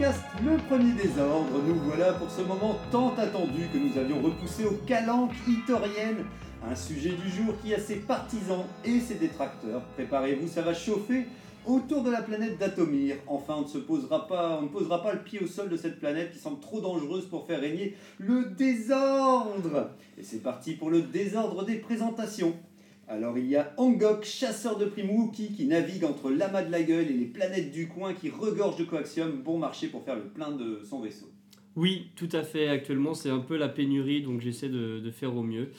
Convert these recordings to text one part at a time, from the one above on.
Le Premier Désordre. Nous voilà pour ce moment tant attendu que nous avions repoussé aux calanques itoriennes. Un sujet du jour qui a ses partisans et ses détracteurs. Préparez-vous, ça va chauffer autour de la planète d'Atomir. Enfin, on ne, se posera pas, on ne posera pas le pied au sol de cette planète qui semble trop dangereuse pour faire régner le désordre. Et c'est parti pour le désordre des présentations. Alors il y a Angok, chasseur de primes Wookie, qui navigue entre l'amas de la gueule et les planètes du coin qui regorgent de coaxium, bon marché pour faire le plein de son vaisseau. Oui, tout à fait. Actuellement, c'est un peu la pénurie, donc j'essaie de, de faire au mieux.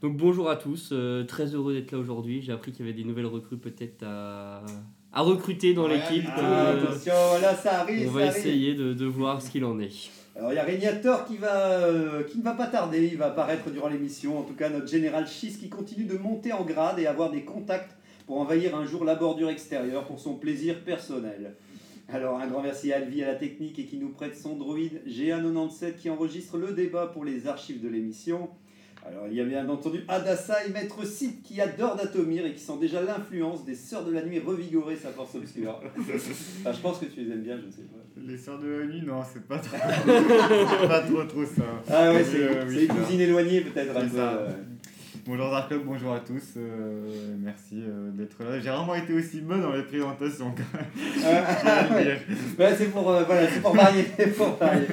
Donc bonjour à tous, euh, très heureux d'être là aujourd'hui. J'ai appris qu'il y avait des nouvelles recrues peut-être à, à recruter dans l'équipe. Ah, euh, attention, là ça arrive, on ça va arrive. essayer de, de voir ce qu'il en est. Alors il y a Régnator qui, va, euh, ne va pas tarder, il va apparaître durant l'émission. En tout cas, notre général Schiss qui continue de monter en grade et avoir des contacts pour envahir un jour la bordure extérieure pour son plaisir personnel. Alors un grand merci à Alvi à la technique et qui nous prête son droïde GA97 qui enregistre le débat pour les archives de l'émission. Alors il y a bien entendu Adassa et Maître Sith qui adore d'Atomir et qui sent déjà l'influence des Sœurs de la Nuit revigorer sa force obscure. Enfin, je pense que tu les aimes bien, je ne sais pas. Les sœurs de la nuit, non, c'est pas trop, pas trop, trop ça. Ah ouais, Mais, c'est euh, oui, c'est les ça. cousines éloignées peut-être euh. Bonjour Dark Club, bonjour à tous. euh, merci euh, d'être là. J'ai rarement été aussi bon dans les présentations. quand même. Ah, ouais. c'est pour, euh, voilà, varier, pour varier.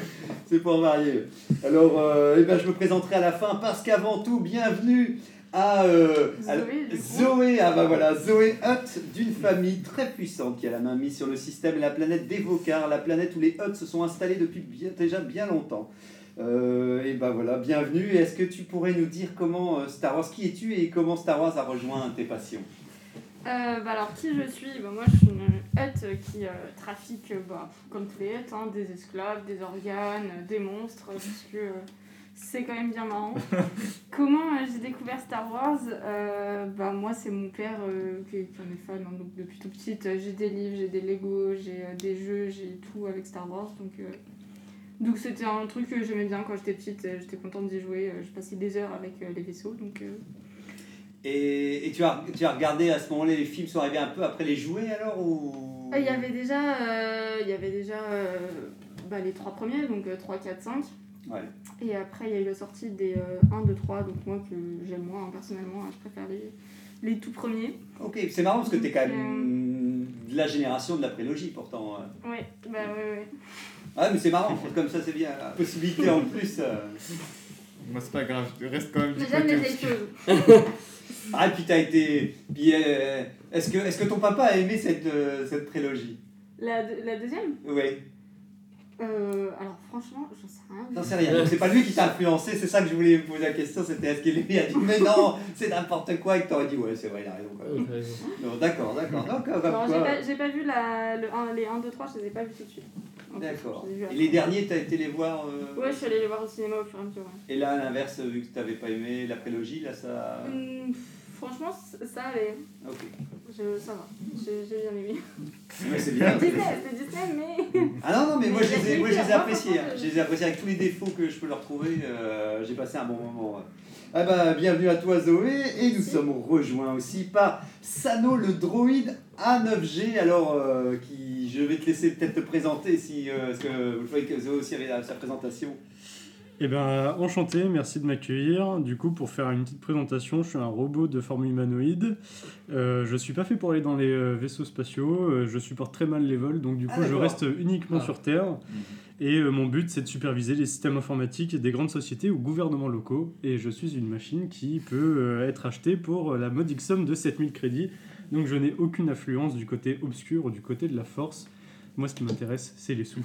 C'est pour varier. Alors, euh, eh ben, je me présenterai à la fin parce qu'avant tout, bienvenue à, euh, à- Zoé. Zoé, ah bah voilà, Zoé Hutt d'une famille très puissante qui a la main mise sur le système et la planète d'Evocar, la planète où les Hutt se sont installés depuis bien- déjà bien longtemps. Euh, et ben voilà, bienvenue. Est-ce que tu pourrais nous dire comment Star Wars, qui es-tu et comment Star Wars a rejoint tes passions? Euh, bah alors qui je suis bah Moi je suis une hutte qui euh, trafique, euh, bah, comme tous les huttes, hein, des esclaves, des organes, des monstres, parce que euh, c'est quand même bien marrant. Comment j'ai découvert Star Wars? Bah, Moi c'est mon père qui, qui en est fan, hein, donc depuis tout petite j'ai des livres, j'ai des Lego, j'ai des jeux, j'ai tout avec Star Wars. Donc donc c'était un truc que j'aimais bien quand j'étais petite, j'étais contente d'y jouer, je passais des heures avec les vaisseaux. Donc, Et, et tu, as, tu as regardé à ce moment-là, les films sont arrivés un peu après les jouets alors ou... Ah, Il y avait déjà, euh, il y avait déjà euh, bah, les trois premiers, donc euh, 3, 4, 5. Ouais. Et après, il y a eu la sortie des euh, 1, 2, 3, donc moi que j'aime moins hein, personnellement, hein, je préfère les, les tout premiers. Ok, c'est marrant parce que t'es quand Donc, même de la génération de la prélogie pourtant. hein. Ouais, bah ouais, ouais. Ah mais c'est marrant, comme ça c'est bien. La possibilité en plus. euh. Moi, c'est pas grave, je reste quand même du Mais choses. Ah et puis t'as été... puis, euh, Est-ce que, est que ton papa a aimé cette, euh, cette prélogie? La, la deuxième? Oui, euh, Alors franchement, j'en sais rien. j'en sais rien. C'est pas lui qui t'a influencé, c'est ça que je voulais vous poser la question, c'était est-ce qu'il lui a dit mais non, c'est n'importe quoi et que t'aurais dit ouais c'est vrai, il a raison. Quoi. Non, d'accord, d'accord, Non, j'ai pas, j'ai pas vu la, le, un- les 1, 2, 3, je les ai pas vus tout de suite. D'accord. Et les derniers, t'as été les voir euh, Ouais, je suis allée les voir au cinéma au fur et à mesure. ouais. Et là, à l'inverse, vu que t'avais pas aimé la prélogie, là ça. Hum, franchement, ça allait. Ok. Je, ça va. J'ai bien aimé. Ouais, c'est bien. Disney, c'est Disney, mais. Ah non, non, mais moi je les ai, la moi, je les ai qualité, appréciés. hein. Je les ai appréciés avec tous les défauts que je peux leur trouver. euh, J'ai passé un bon moment. Ah bah, bienvenue à toi Zoé. Et nous Merci. sommes rejoints aussi par Sano, le droïde A9G. Alors, euh, qui, je vais te laisser peut-être te présenter si, euh, parce que vous voyez que Zoé aussi avait sa présentation. Eh ben, enchanté, merci de m'accueillir. Du coup, pour faire une petite présentation, je suis un robot de forme humanoïde. Euh, je suis pas fait pour aller dans les euh, vaisseaux spatiaux. euh, je supporte très mal les vols, donc du Ah, coup, je reste uniquement Ah. sur Terre. Et euh, mon but, c'est de superviser les systèmes informatiques des grandes sociétés ou gouvernements locaux. Et je suis une machine qui peut être achetée pour la modique somme de 7000 crédits. Donc je n'ai aucune influence du côté obscur ou du côté de la force. Moi, ce qui m'intéresse, c'est les sous.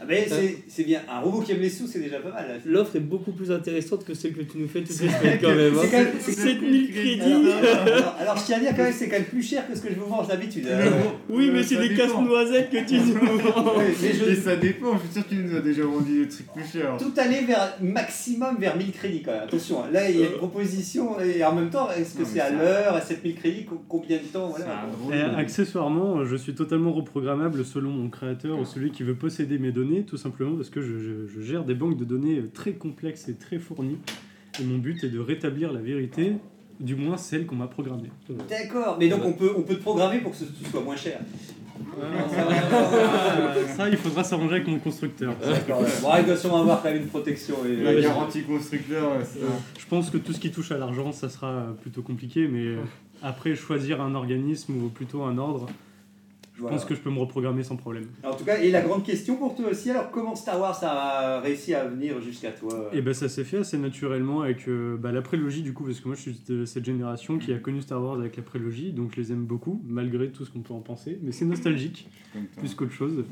Ah, mais c'est- c'est bien. Un robot qui aime les sous, c'est déjà pas mal. là. L'offre est beaucoup plus intéressante que celle que tu nous fais toutes les semaines quand même. hein. C'est quand même- c'est- 7000 crédits Alors, alors, je tiens à dire quand même, c'est quand même plus cher que ce que je vous venge d'habitude. Euh, Oui, mais c'est Ça des casse-noisettes que tu nous vends. mais je- Et ça dépend, je suis sûr que tu nous as déjà vendu des trucs plus chers. tout aller vers maximum vers 1000 crédits quand même. Attention, hein. là il y a une proposition et en même temps, est-ce que c'est à l'heure, à 7000 crédits, co- combien de temps C'est voilà. Et de- accessoirement, je suis totalement reprogrammable selon mon créateur ou celui qui veut posséder mes données, tout simplement parce que je, je- je gère des banques de données très complexes et très fournies. Et mon but est de rétablir la vérité, du moins celle qu'on m'a programmée. D'accord, mais donc on peut, on peut te programmer pour que ce soit moins cher. Ça, il faudra s'arranger avec mon constructeur. Bon, il doit sûrement avoir quand même une protection. Et... La garantie constructeur, ça. Je pense que tout ce qui touche à l'argent, ça sera plutôt compliqué, mais après, choisir un organisme ou plutôt un ordre, je Voilà. pense que je peux me reprogrammer sans problème. En tout cas, et la grande question pour toi aussi, alors comment Star Wars a réussi à venir jusqu'à toi? Et ben ça s'est fait assez naturellement avec euh, bah, la prélogie du coup, parce que moi je suis de cette génération qui a connu Star Wars avec la prélogie, donc je les aime beaucoup, malgré tout ce qu'on peut en penser, mais c'est nostalgique, plus qu'autre chose.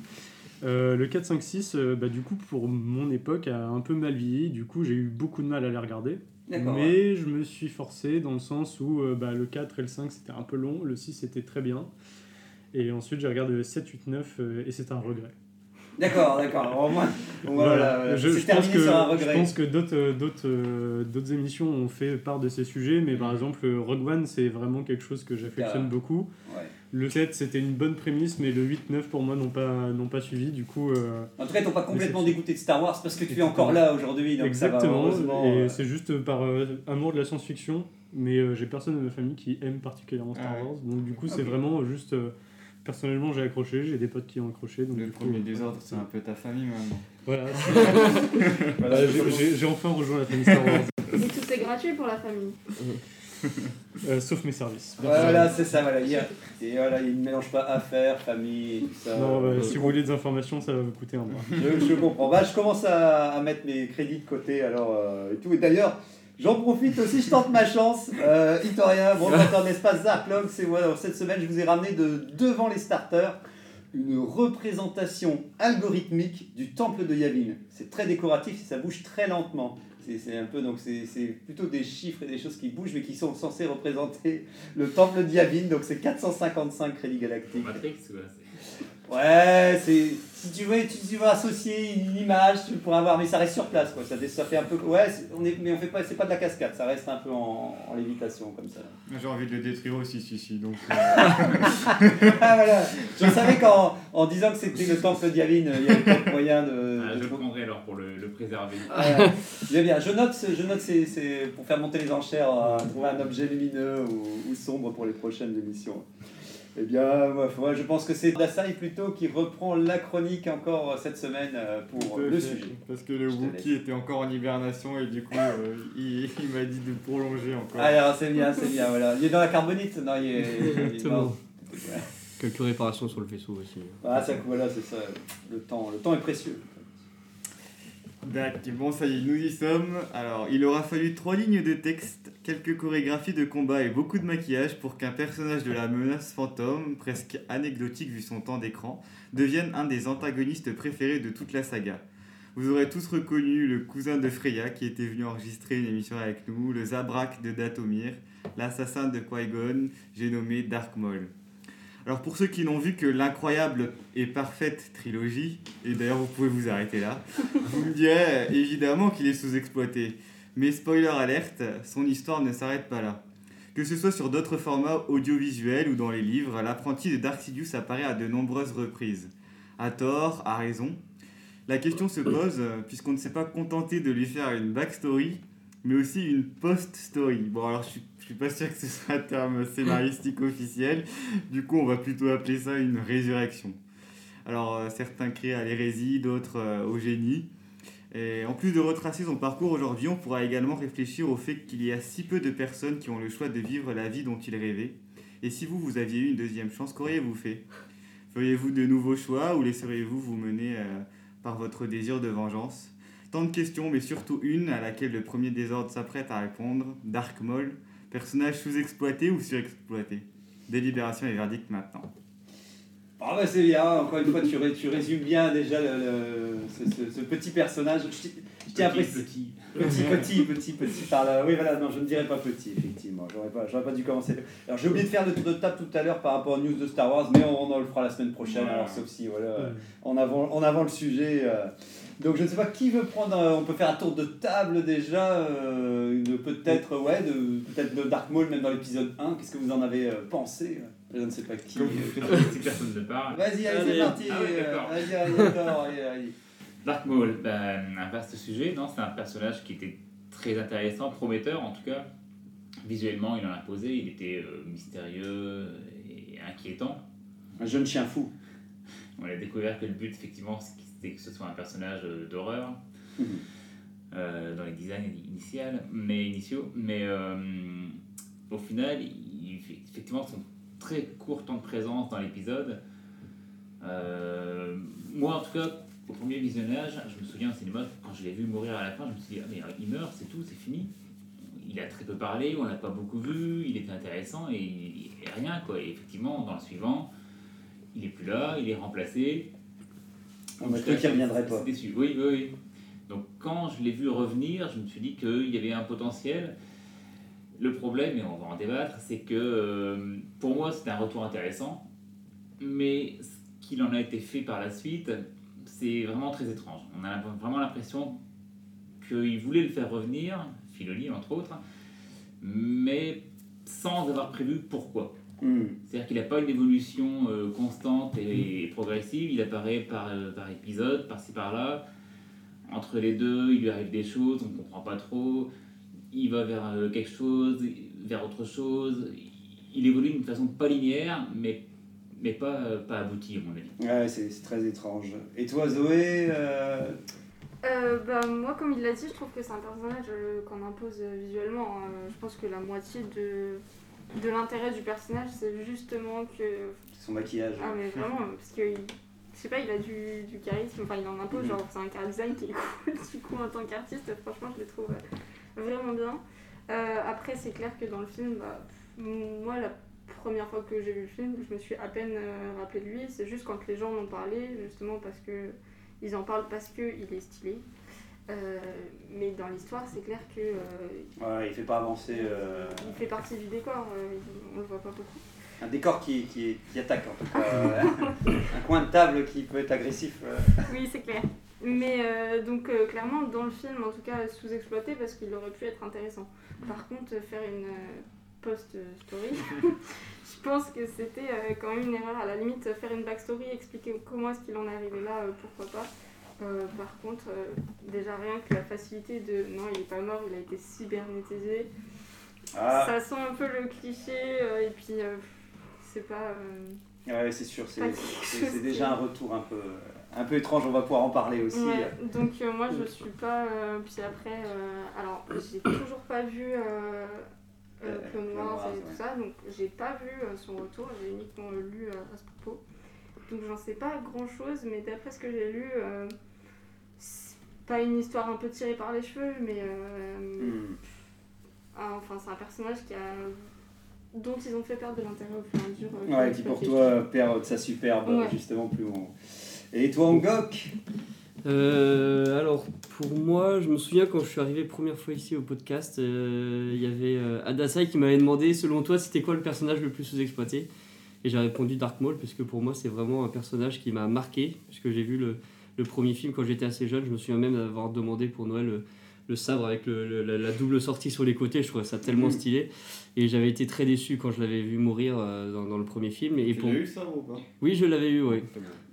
Euh, le 4, 5, 6, euh, bah, du coup pour mon époque a un peu mal vieilli, du coup j'ai eu beaucoup de mal à les regarder. Mais je me suis forcé dans le sens où euh, bah, le 4 et le 5 c'était un peu long, le 6 était très bien. Et ensuite j'ai regardé le 7, 8, 9 euh, et c'est un regret. D'accord, d'accord. Au moins, voilà, voilà. Je, c'est je pense que, sur un je regret. pense que d'autres, euh, d'autres, euh, d'autres émissions ont fait part de ces sujets, mais par exemple, euh, Rogue One, c'est vraiment quelque chose que j'affectionne Ah. beaucoup. Ouais. Le 7, c'était une bonne prémisse, mais le 8, 9 pour moi n'ont pas, n'ont pas suivi. Du coup, euh, En tout cas, ils t'ont pas complètement c'est- dégoûté de Star Wars parce que tu es encore là aujourd'hui. donc ça va, exactement. et euh, c'est juste par euh, amour de la science-fiction, mais j'ai personne de ma famille qui aime particulièrement Star Ah ouais. Wars. Donc, du coup, c'est Ok. vraiment juste. Euh, personnellement, j'ai accroché, j'ai des potes qui ont accroché. Donc, Le premier euh, désordre, c'est un peu ta famille maintenant. Voilà. Voilà, j'ai- enfin rejoint la famille Star Wars. Tout est gratuit pour la famille. Euh, sauf mes services. Voilà, c'est ça, voilà. Il, a- et voilà, il ne mélange pas affaires, famille, et tout ça. Non, bah, Euh, si vous voulez des informations, ça va vous coûter un bras. je, je comprends. Bah, je commence à, à mettre mes crédits de côté alors euh, et tout. Et d'ailleurs, j'en profite aussi, je tente ma chance. Euh, Itorien, bon de l'espace Zarklog, c'est moi. Alors, cette semaine, je vous ai ramené de devant les starters une représentation algorithmique du temple de Yavin. C'est très décoratif et ça bouge très lentement. C'est c'est un peu donc c'est c'est plutôt des chiffres et des choses qui bougent mais qui sont censés représenter le temple de Yavin. Donc c'est 455 crédits galactiques. Matrix, quoi. Ouais, c'est si tu veux, tu veux associer une image, tu pourras avoir, mais ça reste sur place, quoi. Ça, ça fait un peu, ouais, on est, mais on fait pas, c'est pas de la cascade, ça reste un peu en, en lévitation comme ça. J'ai envie de le détruire aussi, si, si. Donc, euh, ah voilà, je savais qu'en en disant que c'était le temple d'Yavin, il y avait peut-être moyen de. Ah, de- pour le, le préserver. Ouais, bien, bien. Je note, ce- je note c'est, c'est pour faire monter les enchères, euh, trouver un objet lumineux ou, ou sombre pour les prochaines émissions. Eh bien, moi, je pense que c'est Dasai plutôt qui reprend la chronique encore euh, cette semaine euh, pour le fait. sujet. Parce que le Wookie était encore en hibernation et du coup, euh, il, il m'a dit de prolonger encore. Alors, c'est bien, c'est bien, voilà. Il est dans la carbonite Non, il est. il est-. Quelques réparations sur le vaisseau aussi. Ah, ça, voilà, c'est ça. Le temps, le temps est précieux. D'accord, bon ça y est, nous y sommes. Alors, il aura fallu trois lignes de texte, quelques chorégraphies de combat et beaucoup de maquillage pour qu'un personnage de la menace fantôme, presque anecdotique vu son temps d'écran, devienne un des antagonistes préférés de toute la saga. Vous aurez tous reconnu le cousin de Freya qui était venu enregistrer une émission avec nous, le Zabrak de Datomir, l'assassin de Qui-Gon, j'ai nommé Dark Maul. Alors pour ceux qui n'ont vu que l'incroyable et parfaite trilogie, et d'ailleurs vous pouvez vous arrêter là, vous me direz euh, évidemment qu'il est sous-exploité. Mais spoiler alerte, son histoire ne s'arrête pas là. Que ce soit sur d'autres formats audiovisuels ou dans les livres, l'apprenti de Dark Sidious apparaît à de nombreuses reprises. À tort, à raison. La question se pose, euh, puisqu'on ne s'est pas contenté de lui faire une backstory, mais aussi une post-story. Bon alors je suis, je suis pas sûr que ce soit un terme scénaristique officiel, du coup on va plutôt appeler ça une résurrection. Alors euh, certains crient à l'hérésie, d'autres euh, au génie. Et en plus de retracer son parcours aujourd'hui, on pourra également réfléchir au fait qu'il y a si peu de personnes qui ont le choix de vivre la vie dont ils rêvaient. Et si vous, vous aviez eu une deuxième chance, qu'auriez-vous fait? Feriez-vous de nouveaux choix ou laisseriez-vous vous mener euh, par votre désir de vengeance? Tant de questions, mais surtout une à laquelle le premier désordre s'apprête à répondre. Dark Maul, personnage sous-exploité ou surexploité? Délibération et verdict maintenant. Ah bah c'est bien, encore une fois tu, ré- tu résumes bien déjà ce petit personnage. Petit, petit. Petit, petit, petit, petit par là. Oui, voilà, non, je ne dirais pas petit, effectivement. J'aurais pas, j'aurais pas dû commencer. Alors, j'ai oublié de faire le tour de table tout à l'heure par rapport aux news de Star Wars, mais on, en le fera la semaine prochaine. Ouais. Alors, sauf si, voilà, euh, en avant, en avant le sujet. euh. Donc, je ne sais pas qui veut prendre. euh, on peut faire un tour de table déjà, euh, de peut-être, ouais, de peut-être de Dark Maul, même dans l'épisode 1. Qu'est-ce que vous en avez euh, pensé Je ne sais pas qui. Comme vous faites, si personne ne parle. Vas-y, allez, Allez. c'est parti. Ah ouais, d'accord. Vas-y, allez, d'accord, allez, allez. Dark Maul, ben, un vaste sujet, non? C'est un personnage qui était très intéressant, prometteur en tout cas. Visuellement, il en a posé, il était euh, mystérieux et inquiétant. Un jeune chien fou. On a découvert que le but, effectivement, c'était que ce soit un personnage euh, d'horreur Mhm. euh, dans les designs initiales, mais initiaux. Mais au final, il, effectivement, son très court temps de présence dans l'épisode. moi, en tout cas, au premier visionnage, je me souviens au cinéma, quand je l'ai vu mourir à la fin, je me suis dit, ah, mais euh, il meurt, c'est tout, c'est fini. Il a très peu parlé, on l'a pas beaucoup vu, il était intéressant et, et rien quoi. Et effectivement, dans le suivant, il est plus là, il est remplacé. On a cru qu'il reviendrait pas. C'est déçu. Oui, oui, oui. Donc quand je l'ai vu revenir, je me suis dit qu'il y avait un potentiel. Le problème, et on va en débattre, c'est que euh, pour moi c'était un retour intéressant, mais ce qu'il en a été fait par la suite, c'est vraiment très étrange. On a vraiment l'impression qu'il voulait le faire revenir, Filoni entre autres, mais sans avoir prévu pourquoi. Hmm. C'est-à-dire qu'il n'a pas une évolution euh, constante et, progressive, il apparaît par, euh, par épisode, par-ci par-là. Entre les deux, il lui arrive des choses, on ne comprend pas trop. Il va vers euh, quelque chose, vers autre chose. Il évolue d'une façon pas linéaire, mais, mais pas, euh, pas aboutie, à mon avis. Ouais, c'est très étrange. Et toi, Zoé euh, Euh, bah, moi, comme il l'a dit, je trouve que c'est un personnage euh, qu'on impose euh, visuellement. hein. je pense que la moitié de, de l'intérêt du personnage, c'est justement que. son maquillage Ah, mais vraiment, parce que. il- Je sais pas, il a du, du charisme, enfin il en impose, Mhm. genre c'est un car design qui est cool, du coup en tant qu'artiste, franchement je le trouve euh, vraiment bien. Euh, après c'est clair que dans le film, bah, pff, moi la première fois que j'ai vu le film, je me suis à peine euh, rappelé de lui, c'est juste quand les gens m'ont parlé, justement parce que ils en parlent parce qu'il est stylé. Euh, mais dans l'histoire, c'est clair que euh, Ouais, il fait pas avancer euh, il fait partie du décor, on le voit pas beaucoup. un décor qui, qui, qui attaque en tout cas. un coin de table qui peut être agressif. Oui, c'est clair. Mais donc clairement dans le film en tout cas sous-exploité parce qu'il aurait pu être intéressant. Par contre faire une post-story, je pense que c'était euh, quand même une erreur. À la limite faire une backstory, expliquer comment est-ce qu'il en est arrivé là, euh, pourquoi pas. Euh, par contre euh, déjà rien que la facilité de non il est pas mort, il a été cybernétisé. Ah, Ça sent un peu le cliché euh, et puis c'est pas... ouais, c'est sûr, c'est déjà un retour un peu, un peu étrange, on va pouvoir en parler aussi. Ouais, donc moi je suis pas. puis après, alors j'ai toujours pas vu euh, Wars, et tout ça, donc j'ai pas vu euh, son retour, j'ai uniquement lu euh, à ce propos. Donc j'en sais pas grand chose, mais d'après ce que j'ai lu, euh, c'est pas une histoire un peu tirée par les cheveux, mais. Hmm. enfin, c'est un personnage qui a. dont ils ont fait perdre de l'intérêt au fur et à mesure. euh, Ouais, qui pour toi perd de sa superbe, Ouais. justement plus on. Et toi, Angok Euh, alors, pour moi, je me souviens quand je suis arrivé première fois ici au podcast, euh, il y avait euh, Adasai qui m'avait demandé, selon toi, c'était quoi le personnage le plus sous-exploité? Et j'ai répondu Dark Maul, parce que pour moi, c'est vraiment un personnage qui m'a marqué, puisque j'ai vu le, le premier film quand j'étais assez jeune. Je me souviens même d'avoir demandé pour Noël le, le sabre avec le- le- la, la double sortie sur les côtés. Je trouvais ça tellement Mhm. stylé. Et j'avais été très déçu quand je l'avais vu mourir euh, dans, dans le premier film. Et Tu pour... l'as eu ça ou pas? Oui, je l'avais eu, oui.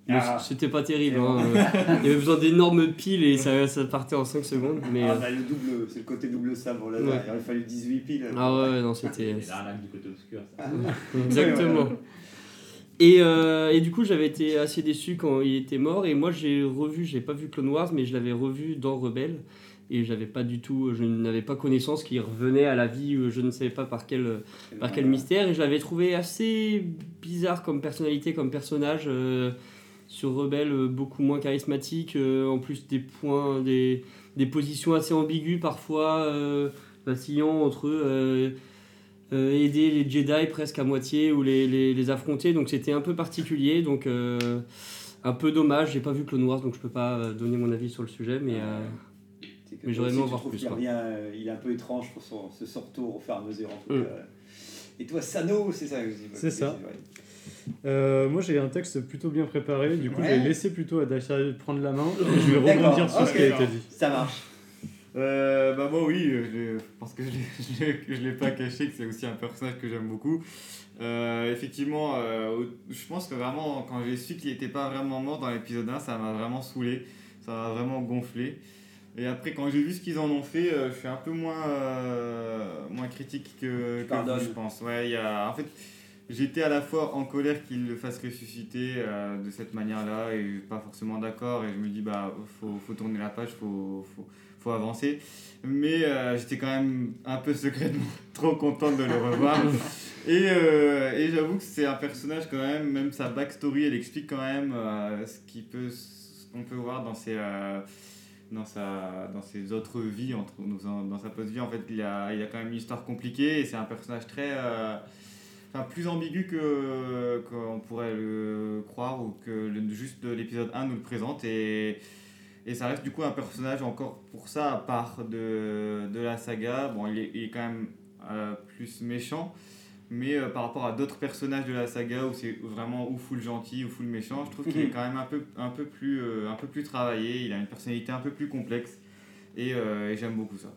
Mais Ah. C'était pas terrible. Hein, euh, Il y avait besoin d'énormes piles et ça, ça partait en 5 secondes. Mais, Ah, euh, bah, le double, c'est le côté double sabre là, Ouais. il aurait fallu 18 piles. ah ouais, non, c'était. C'est l'arnaque du côté obscur, ça. Exactement. Et, euh, et du coup, j'avais été assez déçu quand il était mort. Et moi, j'ai revu, j'ai pas vu Clone Wars, mais je l'avais revu dans Rebelle. Et j'avais pas du tout, je n'avais pas connaissance qu'il revenait à la vie, euh, je ne savais pas par quel, par quel mystère. Et je l'avais trouvé assez bizarre comme personnalité, comme personnage. euh, sur Rebelle, euh, beaucoup moins charismatique. euh, en plus, des points, des, des positions assez ambiguës, parfois euh, vacillant entre. euh, euh, aider les Jedi presque à moitié ou les, les, les affronter. Donc c'était un peu particulier. Donc euh, un peu dommage. J'ai pas vu Clone Wars donc je peux pas donner mon avis sur le sujet. Mais, euh, que Mais j'aurais aimé en voir plus, euh, il est un peu étrange pour son, ce retour au fur et à mesure. En tout Mm. cas. Et toi, Sano, c'est ça aussi. C'est ça. ouais. Euh, moi j'ai un texte plutôt bien préparé, du coup Ouais. je vais laisser plutôt à Dacia prendre la main et je vais rebondir sur ce qui a été dit. Ça marche. Euh, bah moi oui, euh, je parce que je l'ai- je l'ai- pas caché que c'est aussi un personnage que j'aime beaucoup. Euh, effectivement, euh, je pense que vraiment quand j'ai su qu'il était pas vraiment mort dans l'épisode 1, ça m'a vraiment saoulé, ça m'a vraiment gonflé. Et après quand j'ai vu ce qu'ils en ont fait, euh, je suis un peu moins, euh, moins critique que, que vous, je pense. Ouais, il y a, en fait, j'étais à la fois en colère qu'il le fasse ressusciter euh, de cette manière-là et pas forcément d'accord. Et je me dis bah faut, faut tourner la page, faut, faut, faut avancer. Mais euh, j'étais quand même un peu secrètement trop contente de le revoir. et euh, et j'avoue que c'est un personnage quand même, même sa backstory, elle explique quand même ce qui peut, qu'on peut voir dans ses, dans sa, dans ses autres vies, entre, dans, dans sa post-vie. En fait, il a, il a quand même une histoire compliquée et c'est un personnage très, euh, enfin plus ambigu que qu'on pourrait le croire ou que le, juste l'épisode 1 nous le présente et et ça reste du coup un personnage encore pour ça à part de, de la saga. Bon, il est, il est quand même euh, plus méchant, mais euh, par rapport à d'autres personnages de la saga où c'est vraiment ou full gentil ou full méchant, je trouve qu'il est Mhm. quand même un peu, un, peu plus, euh, un peu plus travaillé. Il a une personnalité un peu plus complexe et, et j'aime beaucoup ça.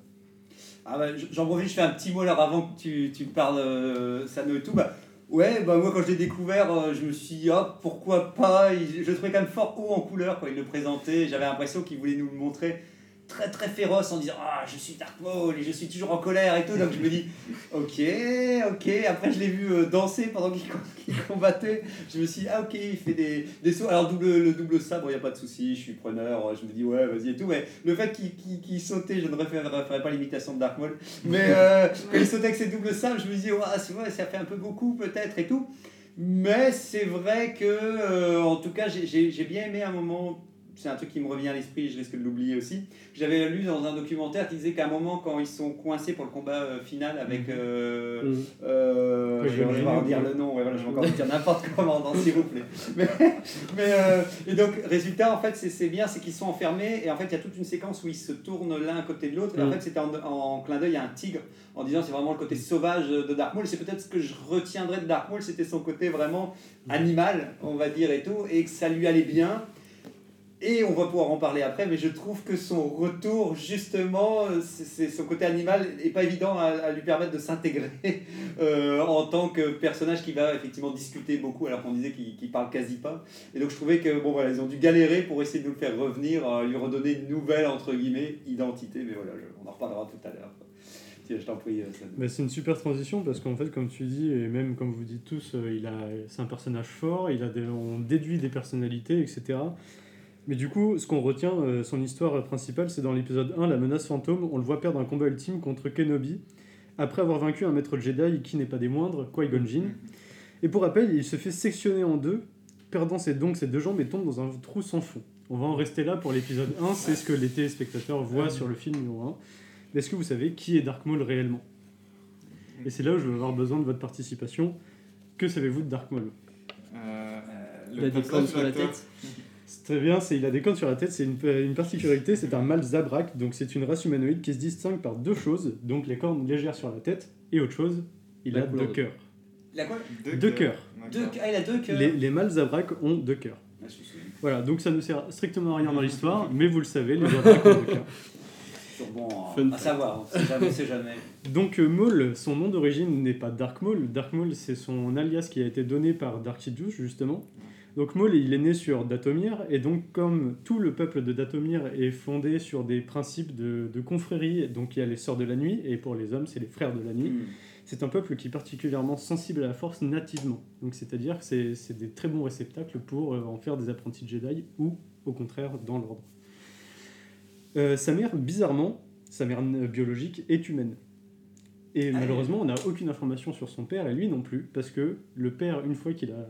Ah bah, j'en profite, je fais un petit mot alors avant que tu, tu parles Sano et tout. Bah, ouais, bah moi quand je l'ai découvert, euh, je me suis dit, ah, pourquoi pas? Je trouvais quand même fort haut en couleur quand il le présentait. J'avais l'impression qu'il voulait nous le montrer très très féroce en disant, ah, je suis Dark Maul et je suis toujours en colère et tout. Donc je me dis, ok, ok. Après, je l'ai vu euh, danser pendant qu'il com- qu'il combattait. Je me suis dit, ah, ok, il fait des, des sauts. Alors, double, le double sabre, il n'y a pas de souci, je suis preneur. Je me dis, ouais, vas-y et tout. Mais le fait qu'il qu'il sautait, je ne referai, pas l'imitation de Dark Maul. Mais euh, quand il sautait avec ses doubles sables, je me dis, ouais, c'est vrai, ça fait un peu beaucoup peut-être et tout. Mais c'est vrai que, euh, en tout cas, j'ai- j'ai bien aimé un moment. C'est un truc qui me revient à l'esprit, je risque de l'oublier aussi. J'avais lu dans un documentaire qui disait qu'à un moment, quand ils sont coincés pour le combat euh, final avec. euh, Mhm. euh, Oui, je vais encore dire le nom, ouais, voilà, je vais encore dire n'importe comment, s'il vous plaît. Mais, mais, euh, et donc, résultat, en fait, c'est- c'est bien, c'est qu'ils sont enfermés, et en fait, il y a toute une séquence où ils se tournent l'un à côté de l'autre, et en Mm. fait, c'était en, en clin d'œil à un tigre, en disant c'est vraiment le côté sauvage de Dark Maul, c'est peut-être ce que je retiendrai de Dark Maul, c'était son côté vraiment animal, on va dire, et tout, et que ça lui allait bien. Et on va pouvoir en parler après, mais je trouve que son retour, justement, c'est son côté animal n'est pas évident à, lui permettre de s'intégrer euh, en tant que personnage qui va effectivement discuter beaucoup, alors qu'on disait qu'il qu'il parle quasi pas. Et donc je trouvais que bon voilà, ils ont dû galérer pour essayer de nous le faire revenir, euh, lui redonner une nouvelle entre guillemets identité. Mais voilà, on en reparlera tout à l'heure. Tiens, je t'en prie. Bah, c'est une super transition parce qu'en fait, comme tu dis, et même comme vous dites tous, il a, c'est un personnage fort, il a on déduit des personnalités, etc. Mais du coup, ce qu'on retient, euh, son histoire principale, c'est dans l'épisode 1, la menace fantôme. On le voit perdre un combat ultime contre Kenobi, après avoir vaincu un maître Jedi qui n'est pas des moindres, Qui-Gon Jinn. Et pour rappel, il se fait sectionner en deux, perdant ses, donc ses deux jambes et tombe dans un trou sans fond. On va en rester là pour l'épisode 1, c'est ce que les téléspectateurs voient sur le film numéro 1. Mais est-ce que vous savez qui est Dark Maul réellement? Et c'est là où je vais avoir besoin de votre participation. Que savez-vous de Dark Maul? Euh, ou sur la tête. Très bien, c'est, il a des cornes sur la tête, c'est une, une particularité, c'est un mâle Zabrak, donc c'est une race humanoïde qui se distingue par deux choses, donc les cornes légères sur la tête, et autre chose, il La a deux de- cœurs. Il a quoi? Deux cœurs. deux, Ah, il a deux cœurs. Les, les mâles Zabrak ont deux cœurs. Ah. Voilà, donc ça ne sert strictement à rien dans l'histoire, mais vous le savez, les Zabrak ont deux cœurs. Sûrement Fun à, à savoir, on sait jamais, sait jamais. Donc euh, Maul, son nom d'origine n'est pas Dark Maul. Dark Maul, c'est son alias qui a été donné par Dark Sidious, justement. Donc Maul, il est né sur Datomir, et donc comme tout le peuple de Datomir est fondé sur des principes de, de confrérie, donc il y a les Sœurs de la Nuit, et pour les hommes, c'est les Frères de la Nuit. Hmm. C'est un peuple qui est particulièrement sensible à la force nativement. Donc c'est-à-dire que c'est des très bons réceptacles pour euh, en faire des apprentis Jedi, ou au contraire, dans l'ordre. Euh, sa mère, bizarrement, sa mère biologique est humaine. Et Ah, malheureusement, on n'a aucune information sur son père, et lui non plus, parce que le père, une fois qu'il a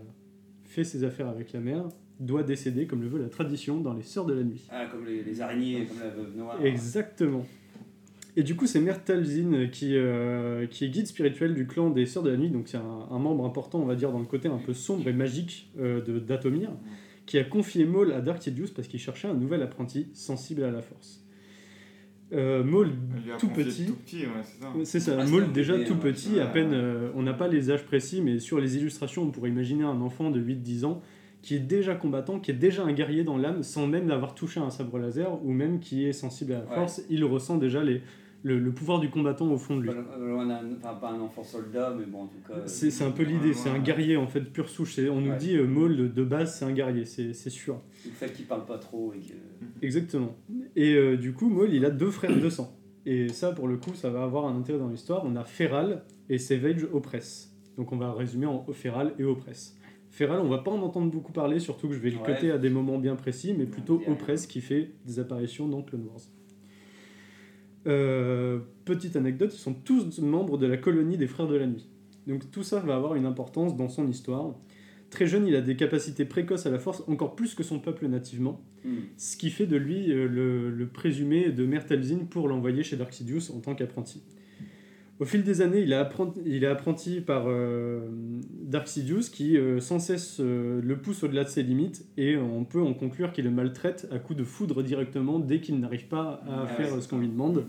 fait ses affaires avec la mère, doit décéder, comme le veut la tradition, dans les Sœurs de la Nuit. Ah, comme les, les araignées, comme la veuve noire. Exactement. Et du coup, c'est Mère Talzin qui, euh, qui est guide spirituel du clan des Sœurs de la Nuit, donc c'est un, un membre important, on va dire, dans le côté un peu sombre et magique euh, de d'Atomir, qui a confié Maul à Dark Sidious parce qu'il cherchait un nouvel apprenti sensible à la force. Euh, Maul, tout petit, Tout petit, ouais, c'est ça. Ah, Maul déjà bébé, tout petit, ouais. à peine, euh, on n'a pas les âges précis, mais sur les illustrations, on pourrait imaginer un enfant de 8-10 ans qui est déjà combattant, qui est déjà un guerrier dans l'âme, sans même avoir touché un sabre laser, ou même qui est sensible à la Ouais. force, il ressent déjà les, le, le pouvoir du combattant au fond de lui. D'un- Enfin, pas un enfant soldat, mais bon, en tout cas. C'est un peu l'idée, c'est un guerrier en fait pure souche. On nous Ouais. dit euh, Maul de, base c'est un guerrier, c'est c'est sûr. Le fait qu'il parle pas trop et que. Exactement. Et euh, du coup, Maul il a deux frères de sang. Et ça pour le coup ça va avoir un intérêt dans l'histoire. On a Feral et Savage Oppress. Donc on va résumer en Feral et Oppress. Feral on va pas en entendre beaucoup parler, surtout que je vais le Ouais. coter à des moments bien précis, mais plutôt. Oppress qui fait des apparitions dans Clone Wars. Euh, petite anecdote, ils sont tous membres de la colonie des Frères de la Nuit. Donc tout ça va avoir une importance dans son histoire. Très jeune, il a des capacités précoces à la force, encore plus que son peuple nativement, Hmm. ce qui fait de lui euh, le, le présumé de Mère Talzin pour l'envoyer chez Dark Sidious en tant qu'apprenti. Au fil des années, il est apprenti, il est apprenti par euh, Dark Sidious qui euh, sans cesse euh, le pousse au-delà de ses limites et on peut en conclure qu'il le maltraite à coups de foudre directement dès qu'il n'arrive pas à Ah faire ce qu'on lui demande.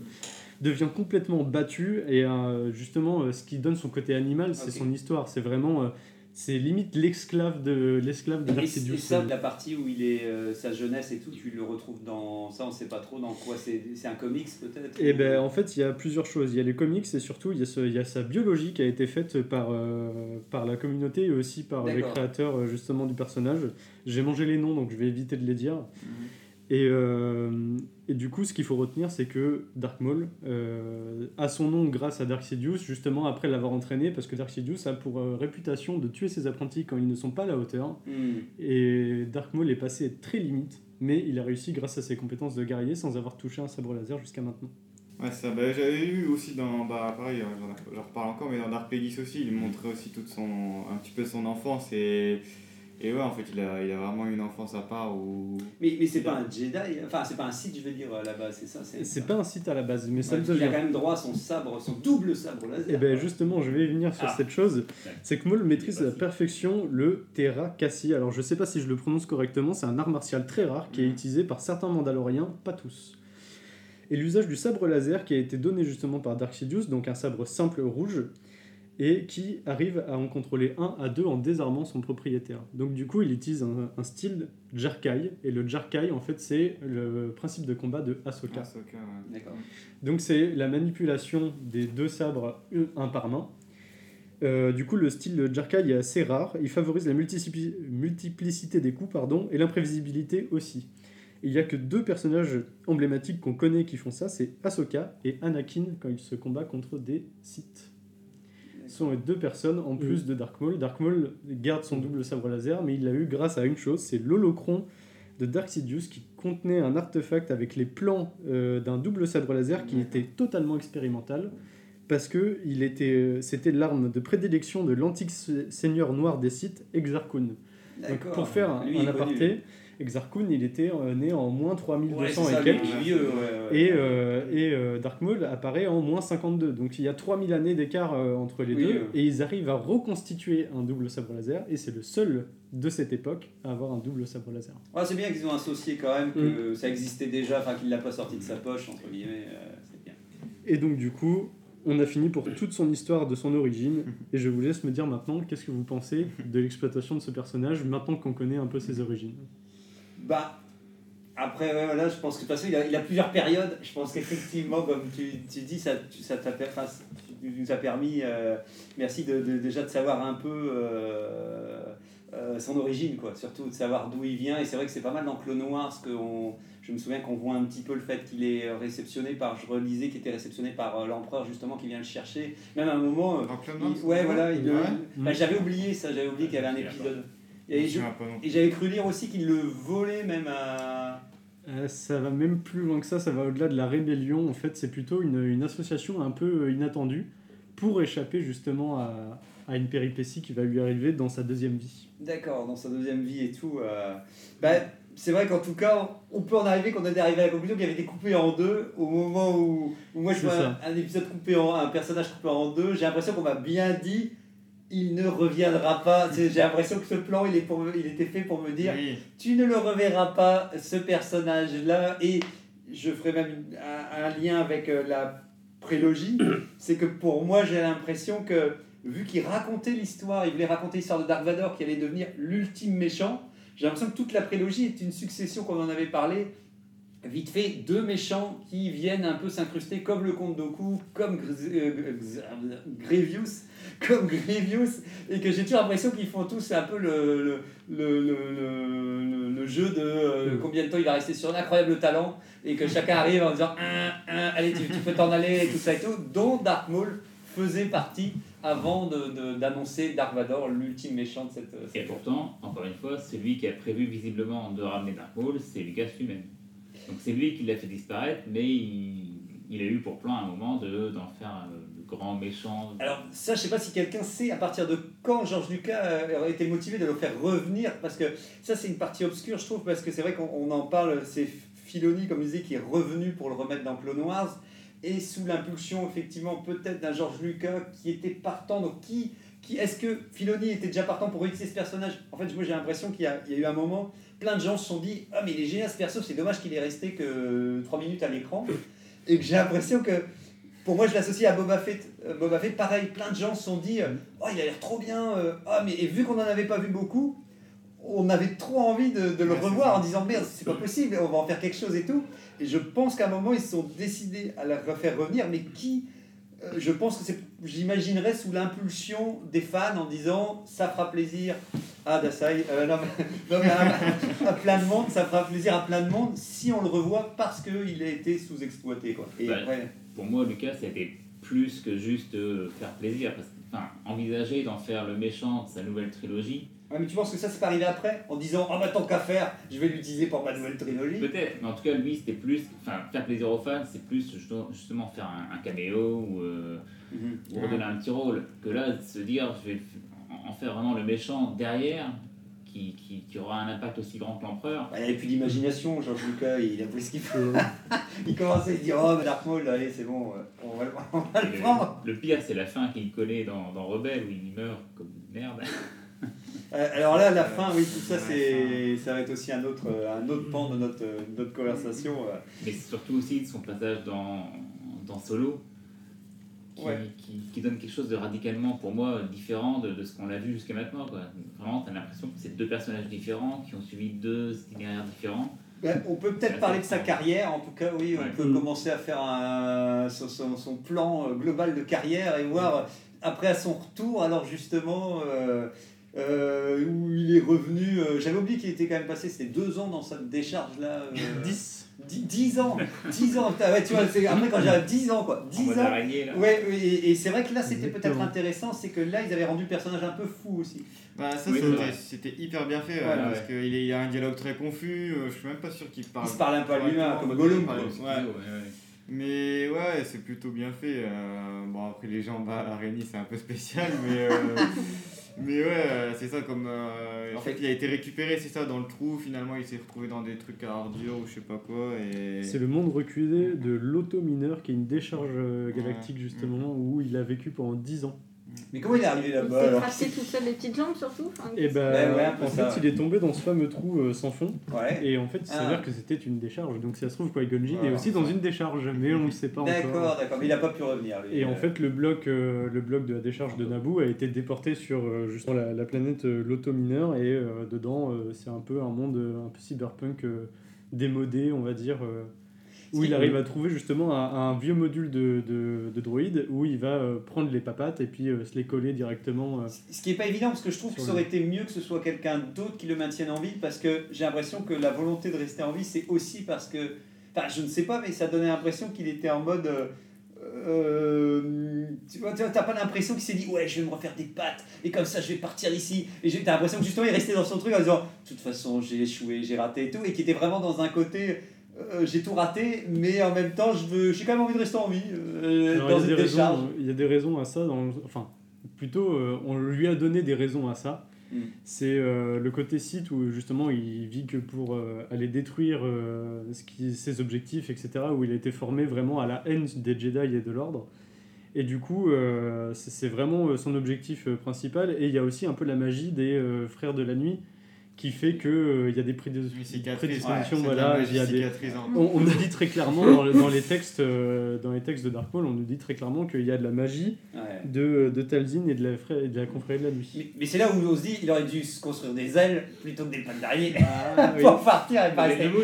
Devient complètement battu et justement euh, ce qui donne son côté animal c'est son histoire. C'est vraiment c'est limite l'esclave de l'esclave de Et, ça, la partie où il est euh, sa jeunesse et tout, tu le retrouves dans. Ça, on sait pas trop dans quoi. C'est c'est un comics peut-être Et ben en fait, il y a plusieurs choses. Il y a les comics et surtout il y a, ce- il y a sa biologie qui a été faite par, euh, par la communauté et aussi par les créateurs euh, justement du personnage. J'ai mangé les noms donc je vais éviter de les dire. Mhm. Et, euh, et du coup, ce qu'il faut retenir, c'est que Dark Maul euh, a son nom grâce à Dark Sidious, justement après l'avoir entraîné, parce que Dark Sidious a pour euh, réputation de tuer ses apprentis quand ils ne sont pas à la hauteur. Hmm. Et Dark Maul est passé très limite, mais il a réussi grâce à ses compétences de guerrier sans avoir touché un sabre laser jusqu'à maintenant. Ouais, ça, bah, j'avais eu aussi dans, bah, pareil, j'en, j'en reparle encore, mais dans Dark Plagueis aussi, il montrait aussi toute son, un petit peu son enfance et, et ouais, en fait, il a, il a vraiment une enfance à part où. Mais, mais c'est pas un Jedi, enfin, c'est pas un Sith, je veux dire, là-bas, c'est ça C'est pas un site à la base, mais ça Ouais, le Il a quand même droit à son sabre, son double sabre laser. Et ben justement, je vais y venir sur Ah. cette chose. C'est que Maul maîtrise à la perfection le Terra Cassi. Alors je sais pas si je le prononce correctement, c'est un art martial très rare qui est utilisé par certains Mandaloriens, pas tous. Et l'usage du sabre laser qui a été donné justement par Dark Sidious, donc un sabre simple rouge, et qui arrive à en contrôler un à deux en désarmant son propriétaire. Donc du coup, il utilise un, un style Jarkai, et le Jarkai, en fait, c'est le principe de combat de Ahsoka. Ahsoka, ouais. Donc c'est la manipulation des deux sabres un par main. Euh, du coup, le style de Jarkai est assez rare. Il favorise la multiplicité des coups pardon, et l'imprévisibilité aussi. Il n'y a que deux personnages emblématiques qu'on connaît qui font ça, c'est Ahsoka et Anakin quand ils se combattent contre des Sith. Sont les deux personnes en plus de Dark Maul. Dark Maul garde son double sabre laser, mais il l'a eu grâce à une chose, c'est l'holocron de Dark Sidious qui contenait un artefact avec les plans euh, d'un double sabre laser qui était totalement expérimental parce que il était, euh, c'était l'arme de prédilection de l'antique se- seigneur noir des Sith, Exar Kun. Donc, pour faire un, aparté, Exar Kun, il était euh, né en moins 3200 Ouais, et quelques. ouais. Et, euh, et euh, Dark Maul apparaît en moins 52. Donc il y a 3000 années d'écart euh, entre les Oui, deux. Et ils arrivent à reconstituer un double sabre laser. Et c'est le seul de cette époque à avoir un double sabre laser. Ouais, c'est bien qu'ils ont associé quand même que Mm. ça existait déjà, enfin qu'il l'a pas sorti de sa poche, entre guillemets, c'est bien. Et donc du coup, on a fini pour toute son histoire de son origine. Et je vous laisse me dire maintenant qu'est-ce que vous pensez de l'exploitation de ce personnage maintenant qu'on connaît un peu ses origines? Bah, après, ouais, voilà, je pense que de toute façon, il a, il a plusieurs périodes. Je pense qu'effectivement, comme tu, tu dis, ça, tu- ça t'a per- enfin, tu nous a permis, euh, merci de, de- déjà de savoir un peu euh, euh, son origine, quoi. Surtout de savoir d'où il vient. Et c'est vrai que c'est pas mal dans Clone Wars, parce que on- je me souviens qu'on voit un petit peu le fait qu'il est réceptionné par, je relisais, qu'il était réceptionné par euh, l'empereur, justement, qui vient le chercher. Même à un moment. euh, il- ouais, voilà. il- Ouais. bah, j'avais oublié ça, j'avais oublié qu'il y avait un épisode. Et Je j'avais cru lire aussi qu'il le volait même à. Euh, ça va même plus loin que ça, ça va au-delà de la rébellion. En fait, c'est plutôt une, une association un peu euh, inattendue pour échapper justement à, à une péripétie qui va lui arriver dans sa deuxième vie. D'accord, dans sa deuxième vie et tout. euh, bah, c'est vrai qu'en tout cas, on peut en arriver qu'on est arrivé à la conclusion qu'il avait été coupé en deux au moment où, où moi je vois un épisode coupé en un personnage coupé en deux. J'ai l'impression qu'on m'a bien dit. Il ne reviendra pas. J'ai l'impression que ce plan, il, est pour il était fait pour me dire Oui. tu ne le reverras pas, ce personnage-là. Et je ferai même une- un, un lien avec euh, la prélogie. C'est que pour moi, j'ai l'impression que, vu qu'il racontait l'histoire, il voulait raconter l'histoire de Dark Vador qui allait devenir l'ultime méchant, j'ai l'impression que toute la prélogie est une succession, comme on en avait parlé, vite fait, deux méchants qui viennent un peu s'incruster comme le comte Doku, comme Gr- euh, Gr- Grievous, comme Grievous, et que j'ai toujours l'impression qu'ils font tous un peu le, le, le, le, jeu de euh, Mm. combien de temps il va rester sur un incroyable talent, et que chacun arrive en disant un, un, allez, tu, tu peux t'en aller, et tout ça et tout, dont Dark Maul faisait partie avant de- de- d'annoncer Dark Vador, l'ultime méchant de cette. Et cette pourtant, encore une fois, celui qui a prévu visiblement de ramener Dark Maul, c'est Lucas lui-même. Donc c'est lui qui l'a fait disparaître, mais il, il a eu pour plan à un moment de- d'en faire un grand méchant. Alors ça, je sais pas si quelqu'un sait à partir de quand George Lucas euh, aurait été motivé de le faire revenir, parce que ça c'est une partie obscure, je trouve, parce que c'est vrai qu'on on en parle, c'est Filoni, comme je disais, qui est revenu pour le remettre dans Clone Wars, et sous l'impulsion effectivement peut-être d'un George Lucas qui était partant, donc qui, qui est-ce que Filoni était déjà partant pour utiliser ce personnage? En fait, moi j'ai l'impression qu'il y, y a eu un moment, plein de gens se sont dit, ah mais il est génial ce perso, c'est dommage qu'il est resté que 3 minutes à l'écran, et que j'ai l'impression que pour moi, je l'associe à Boba Fett. Euh, Boba Fett, pareil, plein de gens se sont dit euh, Oh, il a l'air trop bien. euh, Ah, mais et vu qu'on n'en avait pas vu beaucoup, on avait trop envie de, de le Ouais, revoir en disant Merde, c'est pas possible, on va en faire quelque chose et tout. Et je pense qu'à un moment, ils se sont décidés à la refaire revenir, mais qui euh, Je pense que c'est. J'imaginerais sous l'impulsion des fans en disant Ça fera plaisir à Dasai, euh, non, mais, non, mais à, à plein de monde, ça fera plaisir à plein de monde si on le revoit parce qu'il a été sous-exploité. Quoi. Et Ouais. après, Pour moi, Lucas, c'était plus que juste euh, faire plaisir. Parce que, enfin, envisager d'en faire le méchant de sa nouvelle trilogie, Ouais, mais tu penses que ça c'est pas arrivé après en disant oh bah tant qu'à faire je vais l'utiliser pour ma nouvelle trilogie? Peut-être, mais en tout cas, lui, c'était plus. Enfin, faire plaisir aux fans, c'est plus justement- faire un, un caméo ou, euh, Mhm. ou redonner un petit rôle. Que là, de se dire, je vais en faire vraiment le méchant derrière, qui, qui, qui aura un impact aussi grand que l'empereur. Bah, il avait plus d'imagination Georges Lucas il a pris ce qu'il faut il commençait à se dire oh Dark Maul allez c'est bon on va, le- on va Et le le, prendre le pire, c'est la fin qu'il connaît dans, dans Rebelle, où il meurt comme une merde. Euh, alors là la fin oui tout ça c'est ça va être aussi un autre un autre pan de notre, euh, notre conversation euh. Mais surtout aussi de son passage dans, dans Solo, qui, Ouais. qui, qui donne quelque chose de radicalement, pour moi, différent de, de ce qu'on a vu jusqu'à maintenant. Quoi. Vraiment, tu as l'impression que c'est deux personnages différents, qui ont suivi deux itinéraires différents. Ben, on peut peut-être parler de sa carrière, en tout cas, oui, on Ouais. peut Mm. commencer à faire un, son, son- son plan euh, global de carrière et voir, euh, après à son retour, alors justement, euh, euh, où il est revenu, euh, j'avais oublié qu'il était quand même passé, c'était deux ans dans cette décharge-là. euh, 10 dix- dix ans 10 ans, putain, ouais, tu vois, c'est après quand j'avais 10 ans, quoi, En 10 mode ans. là. Ouais, et, et c'est vrai que là c'était peut-être intéressant, c'est que là ils avaient rendu le personnage un peu fou aussi. Bah, ça, Oui, c'était- hyper bien fait, ouais. parce qu'il il a un dialogue très confus, euh, je suis même pas sûr qu'il parle. Il se parle un peu à lui-même, comme mais Gollum. Mais ouais, c'est plutôt bien fait. euh, bon, après, les jambes à l'araignée, c'est un peu spécial, mais. euh, mais ouais, euh, c'est ça, comme. euh, en fait, il a été récupéré, c'est ça, dans le trou. Finalement, il s'est retrouvé dans des trucs à ordures ou je sais pas quoi. Et... C'est le monde reculé de l'auto-mineur qui est une décharge euh, galactique Ouais. justement où il a vécu pendant 10 ans. Mais comment il est arrivé Il là-bas s'est alors tracé tout seul les petites jambes surtout. Enfin, Et ben Ouais, ouais, en ça, fait il est tombé dans ce fameux trou euh, sans fond Ouais. et en fait il Ah. s'avère que c'était une décharge donc si ça se trouve Qui-Gon Jinn est Voilà. aussi dans une décharge mais on ne le sait pas encore. D'accord, d'accord, mais il a pas pu revenir. lui. Et en fait, le bloc, euh, le bloc de la décharge de Naboo a été déporté sur euh, justement la, la planète euh, l'automineur et euh, dedans, euh, c'est un peu un monde un peu cyberpunk euh, démodé, on va dire, euh, où il arrive à trouver justement un, un vieux module de, de, de droïde où il va euh, prendre les papates et puis euh, se les coller directement. euh. Ce qui est pas évident parce que je trouve que ça aurait été mieux que ce soit quelqu'un d'autre qui le maintienne en vie parce que j'ai l'impression que la volonté de rester en vie c'est aussi parce que enfin je ne sais pas mais ça donnait l'impression qu'il était en mode euh, tu vois t'as pas l'impression qu'il s'est dit ouais je vais me refaire des pattes et comme ça je vais partir ici et t'as l'impression que justement il restait dans son truc en disant de toute façon j'ai échoué j'ai raté et tout et qui était vraiment dans un côté euh, j'ai tout raté mais en même temps je veux j'ai quand même envie de rester en vie euh, Alors, dans il, y a une décharge raisons, il y a des raisons à ça, dans enfin plutôt, euh, on lui a donné des raisons à ça. Mm. C'est le côté site où justement il vit que pour aller détruire ce qui, ses objectifs, etc. Où il a été formé vraiment à la haine des Jedi et de l'ordre. Et du coup, c'est vraiment son objectif principal. Et il y a aussi un peu la magie des frères de la nuit qui fait qu'il y a des prédispositions. ouais, voilà, magie il y a des, cicatrisante. on, on nous dit très clairement dans, le- dans les textes, euh, dans les textes de Dark Maul, on nous dit très clairement qu'il y a de la magie Ouais. de, de Talzin et de la, et de la confrérie de la nuit. Mais, mais c'est là où on se dit il aurait dû se construire des ailes plutôt que des pattes d'araignée Ah, oui. pour partir et pas. Des que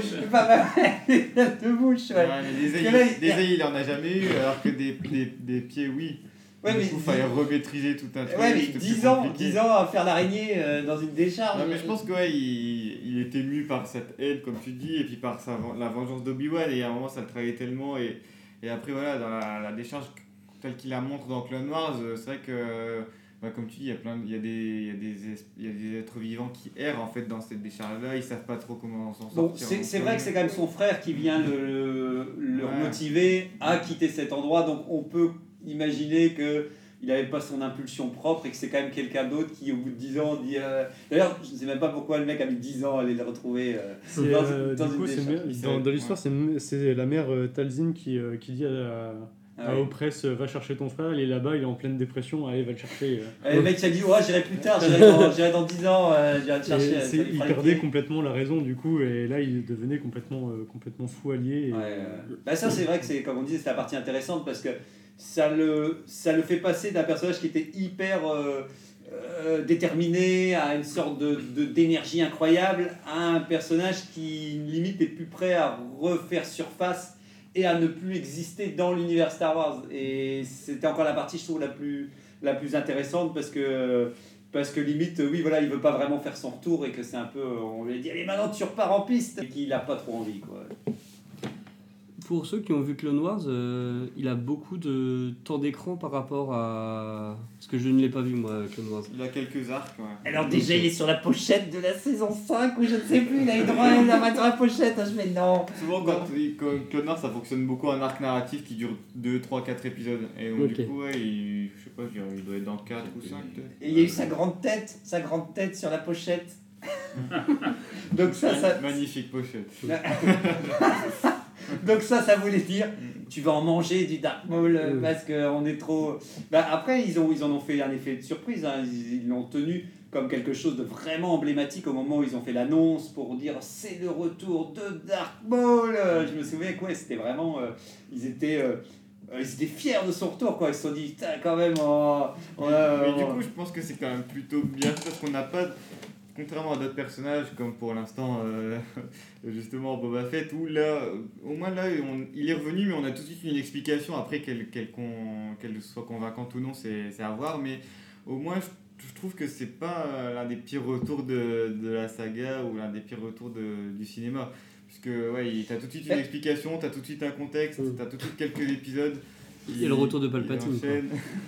il- des ailes, il en a jamais eu, alors que des, des, des pieds, oui. Ouais, mais il fallait remaîtriser tout un truc. Ouais, mais c'était 10 plus ans, compliqué. 10 ans à faire l'araignée euh, dans une décharge. Non, mais je pense que ouais, il, il était mu par cette aide, comme tu dis, et puis par sa, la vengeance d'Obi-Wan, et à un moment ça le travaillait tellement, et, et après voilà, dans la, la décharge telle qu'il la montre dans Clone Wars, euh, c'est vrai que, bah, comme tu dis, il y a plein, de- il y a des, il y a des, es- il y a des êtres vivants qui errent en fait dans cette décharge-là, ils savent pas trop comment s'en sortir. c'est euh, vrai que c'est quand même son frère qui vient le, le Ouais. motiver à quitter cet endroit, donc on peut imaginer que il n'avait pas son impulsion propre et que c'est quand même quelqu'un d'autre qui, au bout de 10 ans, dit. euh, D'ailleurs, je ne sais même pas pourquoi le mec a mis 10 ans à aller le retrouver. euh, dans, euh, dans Il dans, dans l'histoire, c'est m- c'est la mère euh, Talzin qui, euh, qui dit à, Ah à ouais. Opress euh, Va chercher ton frère, il est là-bas, il est en pleine dépression, allez, va le chercher. Et le mec s'est dit Ouais, j'irai plus tard, j'irai dans, j'irai dans 10 ans, j'irai te chercher. il perdait complètement la raison du coup, et là il devenait complètement, complètement fou allié. et- Ouais, ouais. Bah ça c'est vrai que c'est comme on disait c'est la partie intéressante parce que ça le, ça le fait passer d'un personnage qui était hyper euh, euh, déterminé à une sorte de, d'énergie incroyable à un personnage qui limite est plus prêt à refaire surface et à ne plus exister dans l'univers Star Wars et c'était encore la partie je trouve la plus, la plus intéressante parce que parce que limite, oui, voilà, il veut pas vraiment faire son retour et que c'est un peu, on lui a dit, allez, maintenant tu repars en piste, et qu'il a pas trop envie, quoi. Pour ceux qui ont vu Clone Wars, euh, il a beaucoup de temps d'écran par rapport à. Parce que je ne l'ai pas vu moi, Clone Wars. Il a quelques arcs, ouais. Alors déjà, il est sur la pochette de la saison 5 ou je ne sais plus, il a eu droit à la sur la pochette, je fais non. Souvent, quand, quand Clone Wars, ça fonctionne beaucoup en arc narratif qui dure 2, 3, 4 épisodes. Et donc, du coup, ouais, il, je sais pas, il doit être dans 4 ou 5 peut-être. Et il y a eu sa grande tête, sa grande tête sur la pochette. Donc ça, ça, Magnifique pochette. donc ça, ça voulait dire, tu vas en manger du Dark Maul euh, parce qu'on est trop... Bah, après, ils, ont, ils en ont fait un effet de surprise, hein. ils ils l'ont tenu comme quelque chose de vraiment emblématique au moment où ils ont fait l'annonce pour dire c'est le retour de Dark Maul. Je me souviens que ouais, c'était vraiment... euh, ils étaient... euh, ils étaient fiers de son retour, quoi. Ils se sont dit, Putain, quand même, on, on a- Mais du coup, je pense que c'est quand même plutôt bien parce qu'on n'a pas, contrairement à d'autres personnages comme pour l'instant, euh, justement Boba Fett, où là, euh, au moins là, on- il est revenu, mais on a tout de suite une explication. Après, qu'elle con- qu'elle soit convaincante ou non, c'est à voir. Mais au moins, je, je trouve que c'est pas euh, l'un des pires retours de, de la saga ou l'un des pires retours de, du cinéma. Puisque, ouais, t'as tout de suite une Ouais. explication, t'as tout de suite un contexte, Mm. t'as tout de suite quelques épisodes. Et le retour de il Palpatine.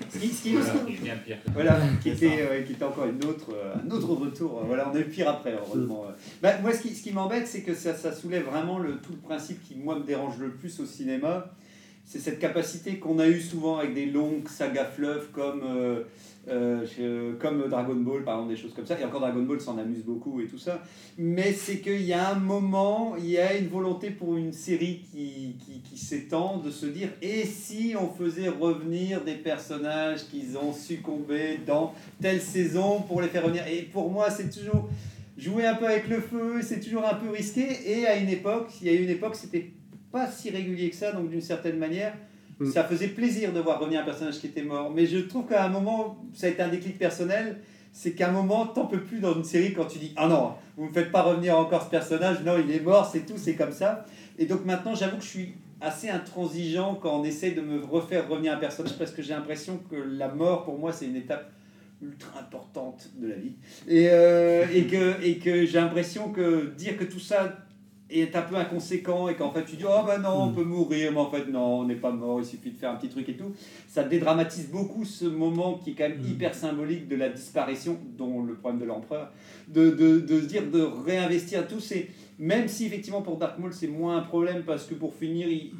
Ce qui, ce qui- Voilà, il est bien pire. Voilà, qui était, euh, qui était encore une autre, euh, un autre retour. Voilà, on a eu pire après, heureusement. Bah, moi, ce qui, ce qui m'embête, c'est que ça, ça soulève vraiment le, tout le principe qui, moi, me dérange le plus au cinéma. C'est cette capacité qu'on a eu souvent avec des longues sagas fleuves comme, euh, euh, comme Dragon Ball, par exemple, des choses comme ça. Et encore, Dragon Ball s'en amuse beaucoup et tout ça. Mais c'est qu'il y a un moment, il y a une volonté pour une série qui, qui s'étend de se dire et si on faisait revenir des personnages qui ont succombé dans telle saison pour les faire revenir? Et pour moi, c'est toujours jouer un peu avec le feu, c'est toujours un peu risqué. Et à une époque, il y a eu une époque, c'était pas si régulier que ça, donc d'une certaine manière. Mm. Ça faisait plaisir de voir revenir un personnage qui était mort. Mais je trouve qu'à un moment, ça a été un déclic personnel c'est qu'à un moment, t'en peux plus dans une série quand tu dis Ah non, vous me faites pas revenir encore ce personnage, non, il est mort, c'est tout, c'est comme ça. Et donc maintenant, j'avoue que je suis assez intransigeant quand on essaie de me refaire revenir un personnage parce que j'ai l'impression que la mort, pour moi, c'est une étape ultra importante de la vie. Et, euh, et que, et que j'ai l'impression que dire que tout ça est un peu inconséquent et qu'en fait tu dis oh bah non on peut mourir mais en fait non on n'est pas mort il suffit de faire un petit truc et tout ça dédramatise beaucoup ce moment qui est quand même Mm. hyper symbolique de la disparition dont le problème de l'empereur de, de, de se dire de réinvestir tout c'est même si effectivement pour Dark Maul c'est moins un problème parce que pour finir il,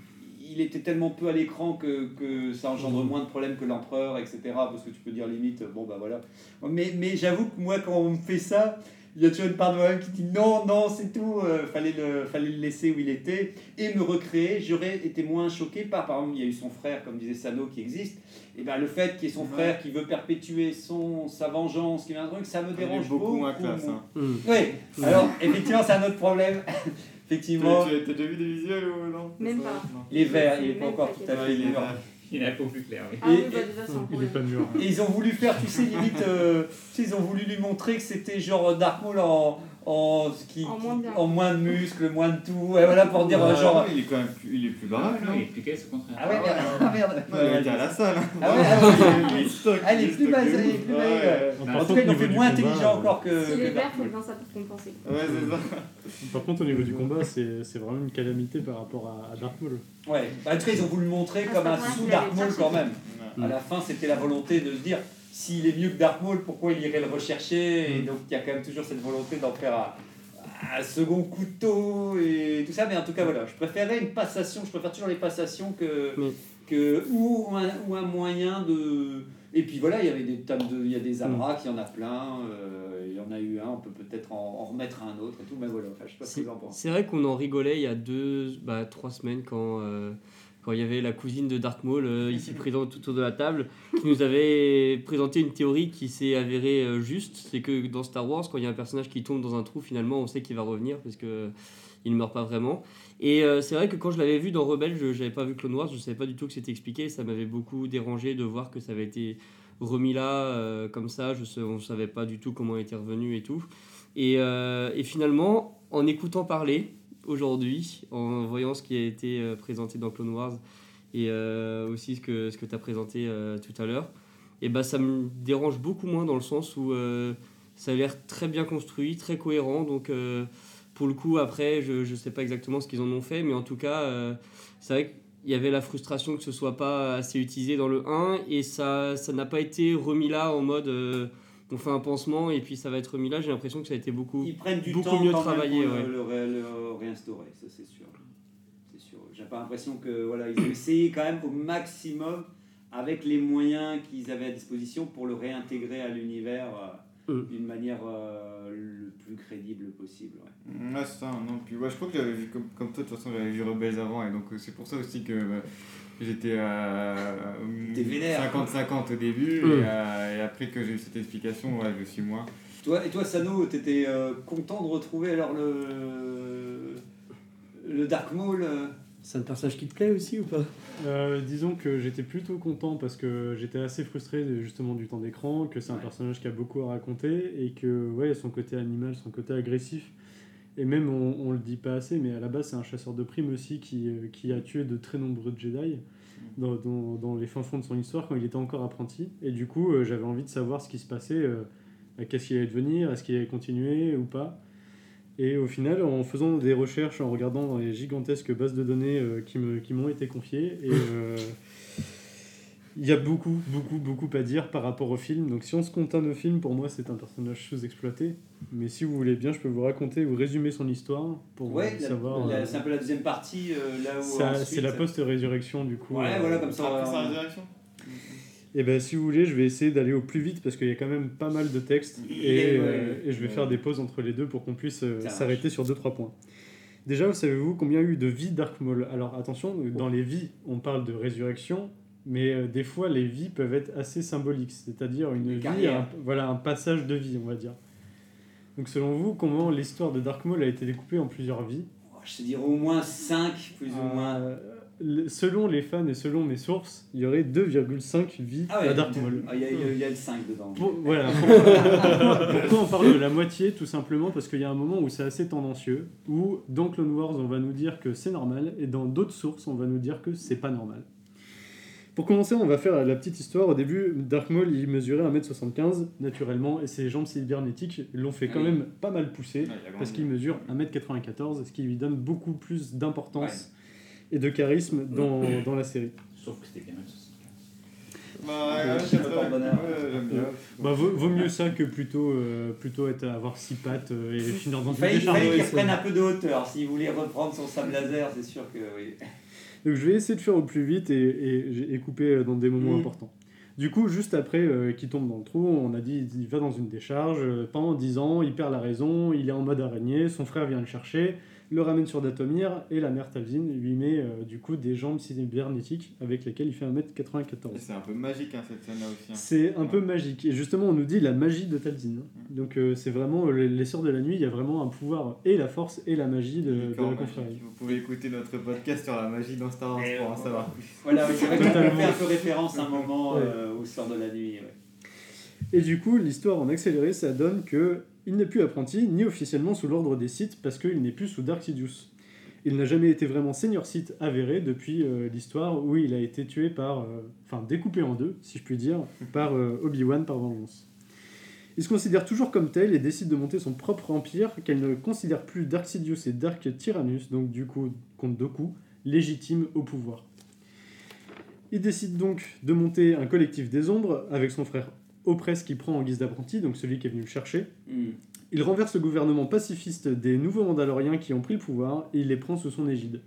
il était tellement peu à l'écran que, que ça engendre Mhm. moins de problèmes que l'empereur, etc. Parce que tu peux dire limite, bon bah voilà. Mais, mais j'avoue que moi, quand on me fait ça, il y a toujours une part de moi-même qui dit non, non, c'est tout, euh, fallait, le, fallait le laisser où il était et me recréer. J'aurais été moins choqué par, par exemple, il y a eu son frère, comme disait Sano, qui existe. Et ben le fait qu'il y ait son Ouais. frère qui veut perpétuer son, sa vengeance, qui vient un truc, ça me Il est dérange beaucoup moins classe. Hein. Hmm. Oui, alors effectivement, c'est un autre problème. effectivement, Tu as déjà vu des visuels ou non? Même pas. non. il est vert, il est pas encore tout à fait il est vert. Il est un peu plus clair, oui. Ah oui, Et- bah déjà, c'est un Il est pas problème. mûr. Et ils ont voulu faire, tu sais, limite, euh, tu sais, ils ont voulu lui montrer que c'était genre Dark Maul en, en, En moins bien. en moins de muscles, moins de tout, et voilà pour dire euh, Ah, genre. il est quand même plus, il est plus Ah, baraque, non, non il est plus caisse au contraire. Ah ouais, merde, ah merde. Non, il était à la salle. hein. Ah ouais, ah ouais. Il stocke, Ah, il est il plus bas, de il est plus bas, Ouais, ouais. En tout cas, l'ont niveau fait moins combat, intelligent euh, encore que. S'il que est vert, faut bien ça pour compenser. Ouais, c'est ça. Par contre, au niveau du combat, c'est c'est vraiment une calamité par rapport à, à Dark Maul. Ouais, bah, en tout cas, ils ont voulu le montrer Ah, comme un sous Dark Maul quand même. À la fin, c'était la volonté de se dire s'il est mieux que Dark Maul, pourquoi il irait le rechercher Et Mm. donc, il y a quand même toujours cette volonté d'en faire un, un second couteau et tout ça. Mais en tout cas, voilà, je préférais une passation, je préfère toujours les passations que. Mais- que ou, un, ou un moyen de. Et puis voilà, il y avait des tas de. Il y a des Mm. Amrak, il y en a plein. euh, il y en a eu un, on peut peut-être en, en remettre un autre et tout. Mais voilà, enfin, je sais pas ce que C'est vous en pensez. c'est vrai qu'on en rigolait il y a deux, bah, trois semaines quand, euh, quand il y avait la cousine de Darth Maul euh, ici présente tout autour de la table qui nous avait présenté une théorie qui s'est avérée euh, juste. C'est que dans Star Wars, quand il y a un personnage qui tombe dans un trou, finalement, on sait qu'il va revenir parce que il ne meurt pas vraiment. Et euh, c'est vrai que quand je l'avais vu dans Rebelle, je n'avais pas vu Clone Wars, je ne savais pas du tout que c'était expliqué. Ça m'avait beaucoup dérangé de voir que ça avait été remis là, euh, comme ça. Je on ne savait pas du tout comment il était revenu et tout. Et, euh, et finalement, en écoutant parler aujourd'hui, en voyant ce qui a été euh, présenté dans Clone Wars et euh, aussi ce que, ce que tu as présenté euh, tout à l'heure, et ben ça me dérange beaucoup moins dans le sens où ça a l'air très bien construit, très cohérent. Donc, pour le coup, après, je ne sais pas exactement ce qu'ils en ont fait, mais en tout cas, c'est vrai qu'il y avait la frustration que ce soit pas assez utilisé dans le 1 et ça n'a pas été remis là en mode on fait un pansement et puis ça va être remis là. J'ai l'impression que ça a été beaucoup. Ils prennent du beaucoup temps mieux travaillé, ouais. le, le ré- le réinstaurer, ça c'est sûr. C'est sûr. J'ai pas l'impression que voilà, ils ont essayé quand même au maximum avec les moyens qu'ils avaient à disposition pour le réintégrer à l'univers euh, Mm. d'une manière euh, le plus crédible possible. ouais. Ouais, c'est ça, non. Puis ouais, je crois que j'avais vu comme, comme toi, de toute façon, j'avais vu Rebels avant, et donc euh, c'est pour ça aussi que euh, j'étais à T'es vénère. 50-50 au début, Mm. et, euh, et après que j'ai eu cette explication, ouais, je suis moins. Toi, et toi, Sano, t'étais euh, content de retrouver alors le, le Dark Maul euh, C'est un personnage qui te plaît aussi ou pas? Euh, disons que j'étais plutôt content parce que j'étais assez frustré de- justement du temps d'écran, que c'est un Ouais. personnage qui a beaucoup à raconter et que ouais, son côté animal, son côté agressif, et même on, on le dit pas assez, mais à la base c'est un chasseur de primes aussi qui, euh, qui a tué de très nombreux Jedi dans, dans, dans les fins fonds de son histoire quand il était encore apprenti. Et du coup euh, j'avais envie de savoir ce qui se passait, euh, qu'est-ce qu'il allait devenir, est-ce qu'il allait continuer ou pas. Et au final, en faisant des recherches, en regardant dans les gigantesques bases de données qui me- qui m'ont été confiées, et il y a beaucoup, beaucoup, beaucoup à dire par rapport au film. Donc si on se contente au film, pour moi, c'est un personnage sous-exploité. Mais si vous voulez bien, je peux vous raconter ou résumer son histoire pour Ouais, la- savoir. la- euh, c'est un peu la deuxième partie euh, là où. ça- ensuite- c'est la post-résurrection du coup. Ouais, euh, voilà, comme ça. Après sa résurrection Et ben si vous voulez, je vais essayer d'aller au plus vite parce qu'il y a quand même pas mal de textes et, Et ouais, euh, et je vais ouais. faire des pauses entre les deux pour qu'on puisse euh, s'arrêter sur 2-3 points. Déjà, savez-vous combien il y a eu de vies Dark Maul Alors attention, dans les vies, on parle de résurrection, mais euh, des fois les vies peuvent être assez symboliques, c'est-à-dire une vie, un, voilà, un passage de vie, on va dire. Donc selon vous, comment l'histoire de Dark Maul a été découpée en plusieurs vies? Je te dirais au moins 5, plus ou moins. Euh, le- Selon les fans et selon mes sources, il y aurait 2,5 vies Ah ouais, à Dark Maul. il y, a- y y le 5 dedans. Pour- voilà. Pourquoi on parle de la moitié Tout simplement parce qu'il y a un moment où c'est assez tendancieux, où dans Clone Wars on va nous dire que c'est normal, et dans d'autres sources on va nous dire que c'est pas normal. Pour commencer, on va faire la petite histoire. Au début, Dark Maul il mesurait 1m75 naturellement, et ses jambes cybernétiques l'ont fait quand oui. même pas mal pousser, parce qu'il mesure 1m94, ce qui lui donne beaucoup plus d'importance et de charisme dans, dans la série. Sauf que c'était bien même 75. Bah, ouais. Bah, vaut, vaut mieux ça que plutôt, euh, plutôt être, avoir six pattes euh, et finir dans une il fallait qu'il reprenne un peu de hauteur. S'il voulait reprendre son sable laser, c'est sûr que oui. Donc je vais essayer de faire au plus vite et, et, et couper euh, dans des moments Mhm. importants. Du coup, juste après euh, qu'il tombe dans le trou, on a dit il va dans une décharge. euh, pendant 10 ans, il perd la raison, il est en mode araignée, son frère vient le chercher, le ramène sur Datomir et la mère Talzin lui met euh, du coup des jambes cybernétiques avec lesquelles il fait 1m94. Et C'est un peu magique hein, cette scène-là aussi. hein. C'est un peu magique. Et justement, on nous dit la magie de Talzin. Mm. Donc, euh, c'est vraiment euh, les, Sœurs de la Nuit, il y a vraiment un pouvoir et la force et la magie de, la confrérie. Vous pouvez écouter notre podcast sur la magie dans Star Wars Et pour en savoir plus. Voilà, oui, c'est vrai qu'on fait un peu référence à un moment Ouais. euh, au sort de la nuit. ouais. Et du coup, l'histoire en accéléré, ça donne que il n'est plus apprenti, ni officiellement sous l'ordre des Sith, parce qu'il n'est plus sous Dark Sidious. Il n'a jamais été vraiment senior Sith avéré depuis euh, l'histoire où il a été tué par, euh, enfin découpé en deux, si je puis dire, par euh, Obi-Wan par vengeance. Il se considère toujours comme tel et décide de monter son propre empire qu'elle ne considère plus Dark Sidious et Dark Tyrannus, donc du coup contre Dooku, légitime au pouvoir. Il décide donc de monter un collectif des ombres avec son frère Opress qui prend en guise d'apprenti, donc celui qui est venu le chercher. Hmm. Il renverse le gouvernement pacifiste des nouveaux Mandaloriens qui ont pris le pouvoir et il les prend sous son égide.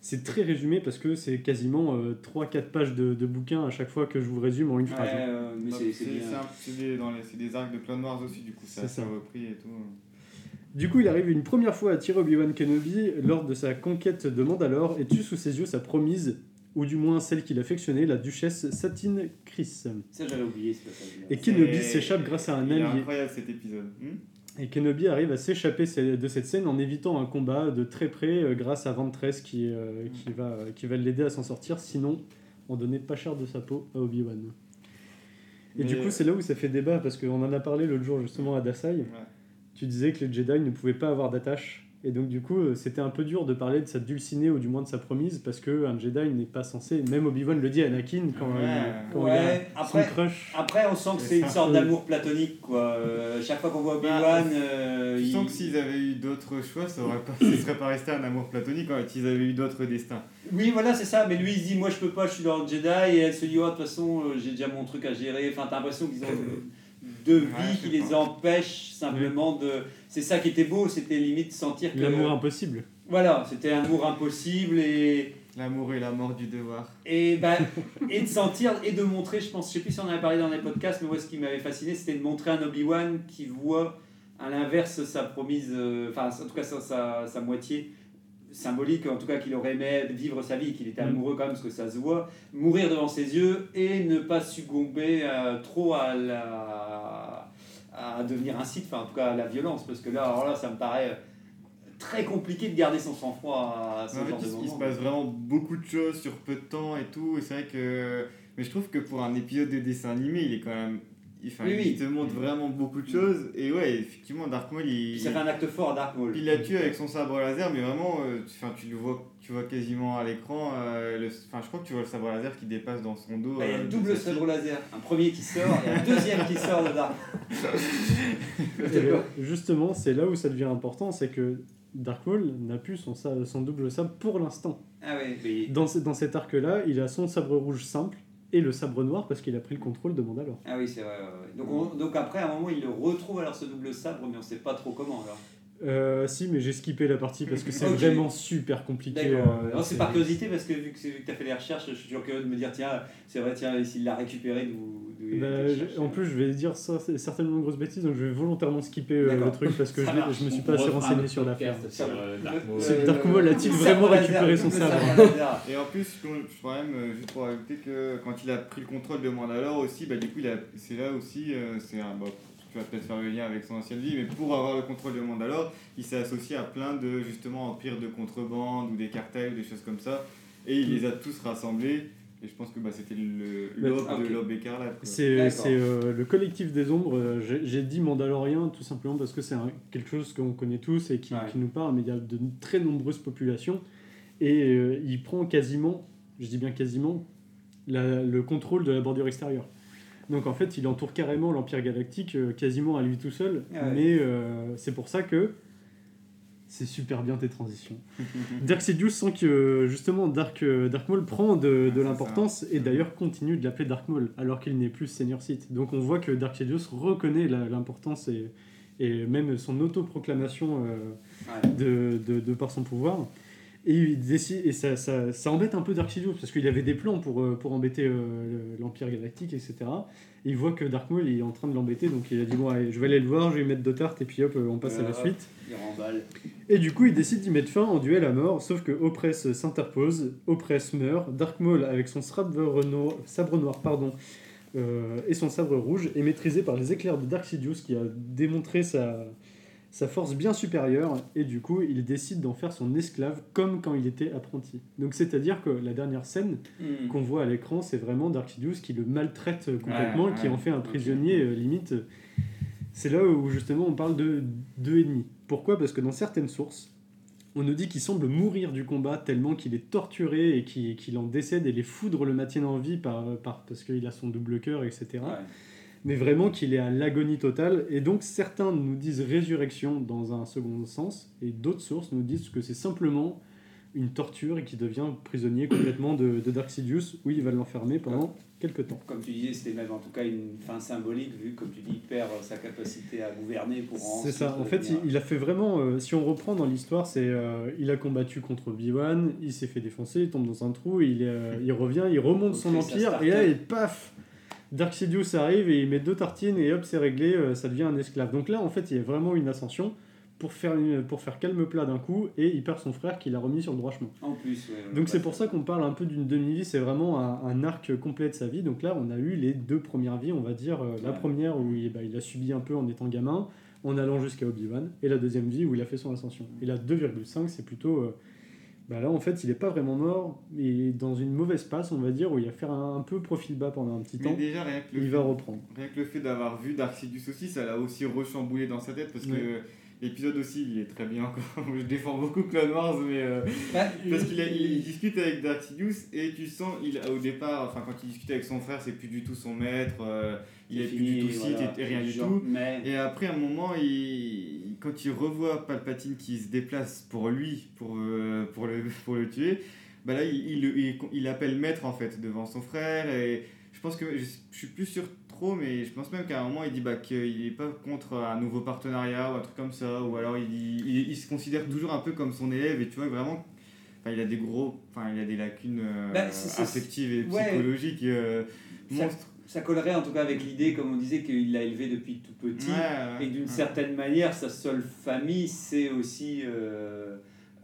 C'est très résumé parce que c'est quasiment 3-4 pages de, de bouquin à chaque fois que je vous résume en une phrase. Ouais, euh, mais Donc, c'est des, dans les- c'est des arcs de Clone Wars aussi, du coup, ça a ça. repris et tout. Du coup, il arrive une première fois à tirer Obi-Wan Kenobi lors de sa conquête de Mandalore et tue sous ses yeux sa promise, ou du moins celle qu'il affectionnait, la duchesse Satine Chris. Ça, j'avais oublié ce passage. Et Kenobi C'est- s'échappe grâce à un Il est allié. incroyable cet épisode. Hmm Et Kenobi arrive à s'échapper de cette scène en évitant un combat de très près euh, grâce à Ventress qui, euh, qui va, qui va l'aider à s'en sortir, sinon on donnait pas cher de sa peau à Obi-Wan. Et Mais- du coup, c'est là où ça fait débat parce qu'on en a parlé l'autre jour justement à Dasai. Ouais. Tu disais que les Jedi ne pouvaient pas avoir d'attache. Et donc, du coup, euh, c'était un peu dur de parler de sa dulcinée ou du moins de sa promise parce qu'un Jedi n'est pas censé. Même Obi-Wan le dit à Anakin quand, Ouais. il, quand Ouais, il a après- son crush. Après, on sent que c'est une sorte d'amour platonique, quoi. Euh, chaque fois qu'on voit Obi-Wan, euh, Je il- sens que s'ils avaient eu d'autres choix, ça aurait pas, ce serait pas resté un amour platonique en fait. Ils avaient eu d'autres destins. Oui, voilà, c'est ça. Mais lui, il se dit, moi, je peux pas, je suis dans le Jedi. Et elle se dit, oh, de toute façon, euh, j'ai déjà mon truc à gérer. Enfin, t'as l'impression qu'ils ont deux vies Ouais, qui les empêchent simplement de. C'est ça qui était beau, c'était limite sentir que. L'amour impossible. Voilà, c'était un amour impossible et. L'amour et la mort du devoir. Et, bah, et de sentir et de montrer, je pense, je sais plus si on en avait parlé dans les podcasts, mais moi ce qui m'avait fasciné, c'était de montrer un Obi-Wan qui voit à l'inverse sa promise, euh, enfin en tout cas sa, sa, sa moitié symbolique, en tout cas qu'il aurait aimé vivre sa vie, qu'il était Mm. amoureux quand même, parce que ça se voit, mourir devant ses yeux et ne pas succomber euh, trop à la à devenir un site, enfin en tout cas à la violence, parce que là, alors là ça me paraît euh, très compliqué de garder son sang-froid à ce fait, de il, se passe vraiment beaucoup de choses sur peu de temps et tout. Et c'est vrai que. Mais je trouve que pour un épisode de dessin animé, il est quand même. Il- Enfin, Oui, oui. il te montre vraiment beaucoup de choses. Et ouais, effectivement, Dark Maul, il. Puis ça fait un acte fort à Dark Maul. Il l'a tué avec son sabre laser, mais vraiment, euh, tu, enfin, tu le vois, tu vois quasiment à l'écran. euh, le- Enfin, je crois que tu vois le sabre laser qui dépasse dans son dos. Bah, il y a euh, le de double sa sabre laser. Un premier qui sort et un deuxième qui sort de Dark. Justement, c'est là où ça devient important, c'est que Dark Maul n'a plus son, son double sabre pour l'instant. Ah ouais, mais... Dans, dans cet arc-là, il a son sabre rouge simple et le sabre noir parce qu'il a pris le contrôle de Mandalore. Ah oui, c'est vrai. ouais. Donc, on- donc après, à un moment, il le retrouve alors ce double sabre, mais on sait pas trop comment alors. Euh, si, mais j'ai skippé la partie parce que c'est vraiment super compliqué. Euh, Non, c'est par curiosité parce que vu que, que tu as fait les recherches, je suis toujours curieux de me dire tiens, c'est vrai, tiens, s'il l'a récupéré, d'où. Bah, en plus, je vais dire ça, c'est certainement une grosse bêtise, donc je vais volontairement skipper euh, le truc parce que je, je me suis On pas assez renseigné sur l'affaire. euh, Dark Maul. A-t-il vraiment récupéré son sabre. Et en plus, je pourrais même, euh, juste pour ajouter que quand il a pris le contrôle de Mandalore aussi, bah, du coup, il a- c'est là aussi, euh, c'est un, bah, tu vas peut-être faire le lien avec son ancienne vie, mais pour avoir le contrôle de Mandalore, il s'est associé à plein de justement empires de contrebande ou des cartels ou des choses comme ça, et il les a tous rassemblés. Et je pense que bah, c'était Bah, l'aube ah, ok. de l'aube écarlate. quoi. C'est euh, le collectif des ombres. euh, J'ai dit Mandalorien tout simplement parce que c'est quelque chose qu'on connaît tous et qui, Ouais. qui nous parle, mais il y a de très nombreuses populations et euh, il prend quasiment, je dis bien quasiment, la- le contrôle de la bordure extérieure. Donc en fait, il entoure carrément l'Empire Galactique quasiment à lui tout seul, Ah ouais. mais euh, c'est pour ça que c'est super bien tes transitions. Dark Sidious sent que justement Dark, euh, Dark Maul prend de, de c'est l'importance et d'ailleurs continue de l'appeler Dark Maul alors qu'il n'est plus Senior Sith. Donc on voit que Dark Sidious reconnaît l'importance et, et même son autoproclamation euh, Ouais. de, de, de par son pouvoir. Et, il décide, et ça, ça, ça embête un peu Dark Sidious parce qu'il avait des plans pour, euh, pour embêter euh, le- l'Empire Galactique, etc. Et il voit que Dark Maul est en train de l'embêter, donc il a dit Bon, allez, je vais aller le voir, je vais lui mettre deux tartes, et puis hop, euh, on passe à la Hop, suite. Il remballe. Et du coup, il décide d'y mettre fin en duel à mort, sauf que Opress s'interpose, Opress meurt, Dark Maul, avec son sabre noir, sabre noir pardon, euh, et son sabre rouge, est maîtrisé par les éclairs de Dark Sidious, qui a démontré sa, sa force bien supérieure, et du coup, il décide d'en faire son esclave, comme quand il était apprenti. Donc, c'est-à-dire que la dernière scène Hmm. qu'on voit à l'écran, c'est vraiment Dark Sidious qui le maltraite euh, complètement, Ouais, qui en fait un prisonnier euh, limite. C'est là où justement on parle de deux ennemis. Pourquoi? Parce que dans certaines sources, on nous dit qu'il semble mourir du combat tellement qu'il est torturé et qu'il en décède et les foudres le maintiennent en vie par, par, parce qu'il a son double cœur, etc. Ouais. Mais vraiment qu'il est à l'agonie totale. Et donc certains nous disent résurrection dans un second sens et d'autres sources nous disent que c'est simplement une torture et qu'il devient prisonnier complètement de, de Dark Sidious où il va l'enfermer pendant quelques temps. Comme tu disais, c'était même en tout cas une fin symbolique, vu comme tu dis, il perd euh, sa capacité à gouverner pour C'est ensuite ça. En fait, il, devenir- il a fait vraiment. euh, si on reprend dans l'histoire, c'est euh, il a combattu contre Obi-Wan, il s'est fait défoncer, il tombe dans un trou, il, euh, il revient, il remonte son empire et là, et paf, Dark Sidious arrive et il met deux tartines et hop, c'est réglé, euh, ça devient un esclave. Donc là, en fait, il y a vraiment une ascension pour faire une- pour faire calme plat d'un coup et il perd son frère qui l'a remis sur le droit chemin. En plus, ouais, Donc c'est pour ça qu'on parle un peu d'une demi-vie, c'est vraiment un, un arc complet de sa vie. Donc là, on a eu les deux premières vies, on va dire. euh, La Ouais. première où il, bah, il a subi un peu en étant gamin, en allant jusqu'à Obi-Wan, et la deuxième vie où il a fait son ascension. Et la 2,5, c'est plutôt... euh, bah là, en fait, il n'est pas vraiment mort, mais dans une mauvaise passe, on va dire, où il va faire un, un peu profil bas pendant un petit Mais temps. déjà, rien que le Il fait- va reprendre. Rien que le fait d'avoir vu Dark Sidious aussi, ça l'a aussi rechamboulé dans sa tête parce que l'épisode aussi, il est très bien encore. Je défends beaucoup Clone Wars, mais euh, Bah, parce qu'il il, il discute avec Dark Sidious et tu sens, il au départ, enfin quand il discute avec son frère, c'est plus du tout son maître, euh, il est plus du tout Sith voilà, et rien du genre, tout. Mais Et après, à un moment, il, quand il revoit Palpatine qui se déplace pour lui, pour, euh, pour, le, pour le tuer, bah là, il, il, il, il appelle maître en fait devant son frère. Et je pense que, je, je suis plus sûr trop, mais je pense même qu'à un moment, il dit bah, qu'il n'est pas contre un nouveau partenariat ou un truc comme ça. Ou alors, il, il, il se considère toujours un peu comme son élève. Et tu vois, vraiment, enfin, il a des gros, enfin, il a des lacunes euh, Bah, c'est- affectives et ouais. psychologiques euh, Ça- monstres. Ça collerait en tout cas avec l'idée, comme on disait, qu'il l'a élevé depuis tout petit. Ouais, ouais, et d'une ouais. certaine manière, sa seule famille, c'est aussi. Euh,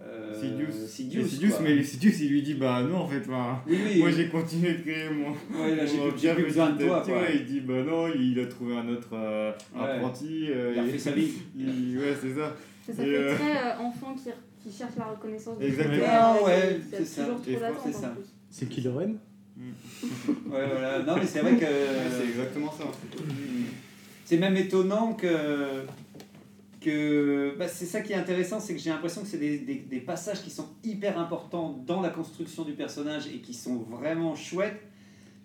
euh, Sidious. Sidious, Sidious, mais Sidious, il lui dit bah non en fait, enfin, Oui, oui. moi j'ai continué de créer mon. Ouais, là, j'ai plus- besoin de toi, quoi. il dit bah non, il a trouvé un autre euh, Ouais. apprenti. euh, Il a refait sa vie. il- ouais, c'est ça. Ça, ça fait euh, très euh, enfant qui, qui cherche la reconnaissance Exactement. Ah ouais, c'est ça. c'est ça. C'est Kylo Ren? Ouais, voilà. Non, mais c'est vrai que. C'est exactement ça. C'est même étonnant que. que bah, c'est ça qui est intéressant, c'est que j'ai l'impression que c'est des, des, des passages qui sont hyper importants dans la construction du personnage et qui sont vraiment chouettes,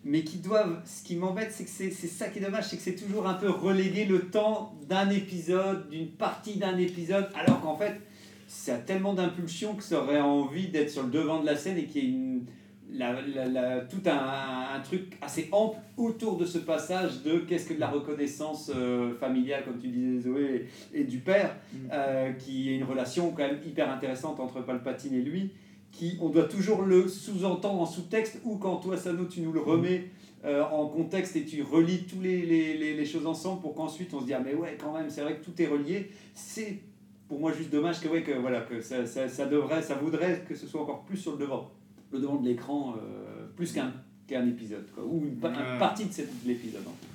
mais qui doivent. Ce qui m'embête, c'est que c'est c'est ça qui est dommage, c'est que c'est toujours un peu relégué le temps d'un épisode, d'une partie d'un épisode, alors qu'en fait, ça a tellement d'impulsion que ça aurait envie d'être sur le devant de la scène et qu'il y ait une la, la- la- tout un, un truc assez ample autour de ce passage de qu'est-ce que de la reconnaissance euh, familiale, comme tu disais Zoé, et, et du père, euh, qui est une relation quand même hyper intéressante entre Palpatine et lui, qui on doit toujours le sous-entendre en sous-texte, ou quand toi, Sano, tu nous le remets euh, en contexte et tu relis tous les, les, les, les choses ensemble pour qu'ensuite on se dise ah mais ouais quand même c'est vrai que tout est relié. C'est pour moi juste dommage que ouais que voilà que ça, ça, ça devrait ça voudrait que ce soit encore plus sur le devant le devant de l'écran euh, plus qu'un qu'un épisode quoi ou une, pa- une partie de, cette- de l'épisode en tout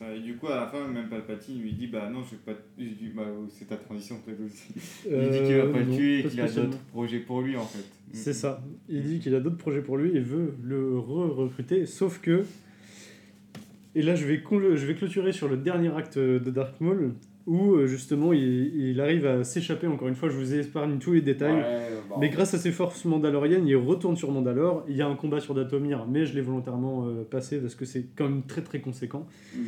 cas. Et du coup, à la fin, même Palpatine lui dit bah non, je vais pas. bah, c'est ta transition peut-être aussi. Il dit qu'il va Euh, pas le non, tuer et qu'il a d'autres projets pour lui en fait. C'est ça. Il dit qu'il a d'autres projets pour lui et veut le re-recruter. Sauf que. Et là, je vais, je vais clôturer sur le dernier acte de Dark Maul, où euh, justement il, il arrive à s'échapper. Encore une fois, je vous épargne tous les détails. Ouais, bon. Mais grâce à ses forces mandaloriennes, il retourne sur Mandalore. Il y a un combat sur Datomir, mais je l'ai volontairement euh, passé parce que c'est quand même très très conséquent. Mhm.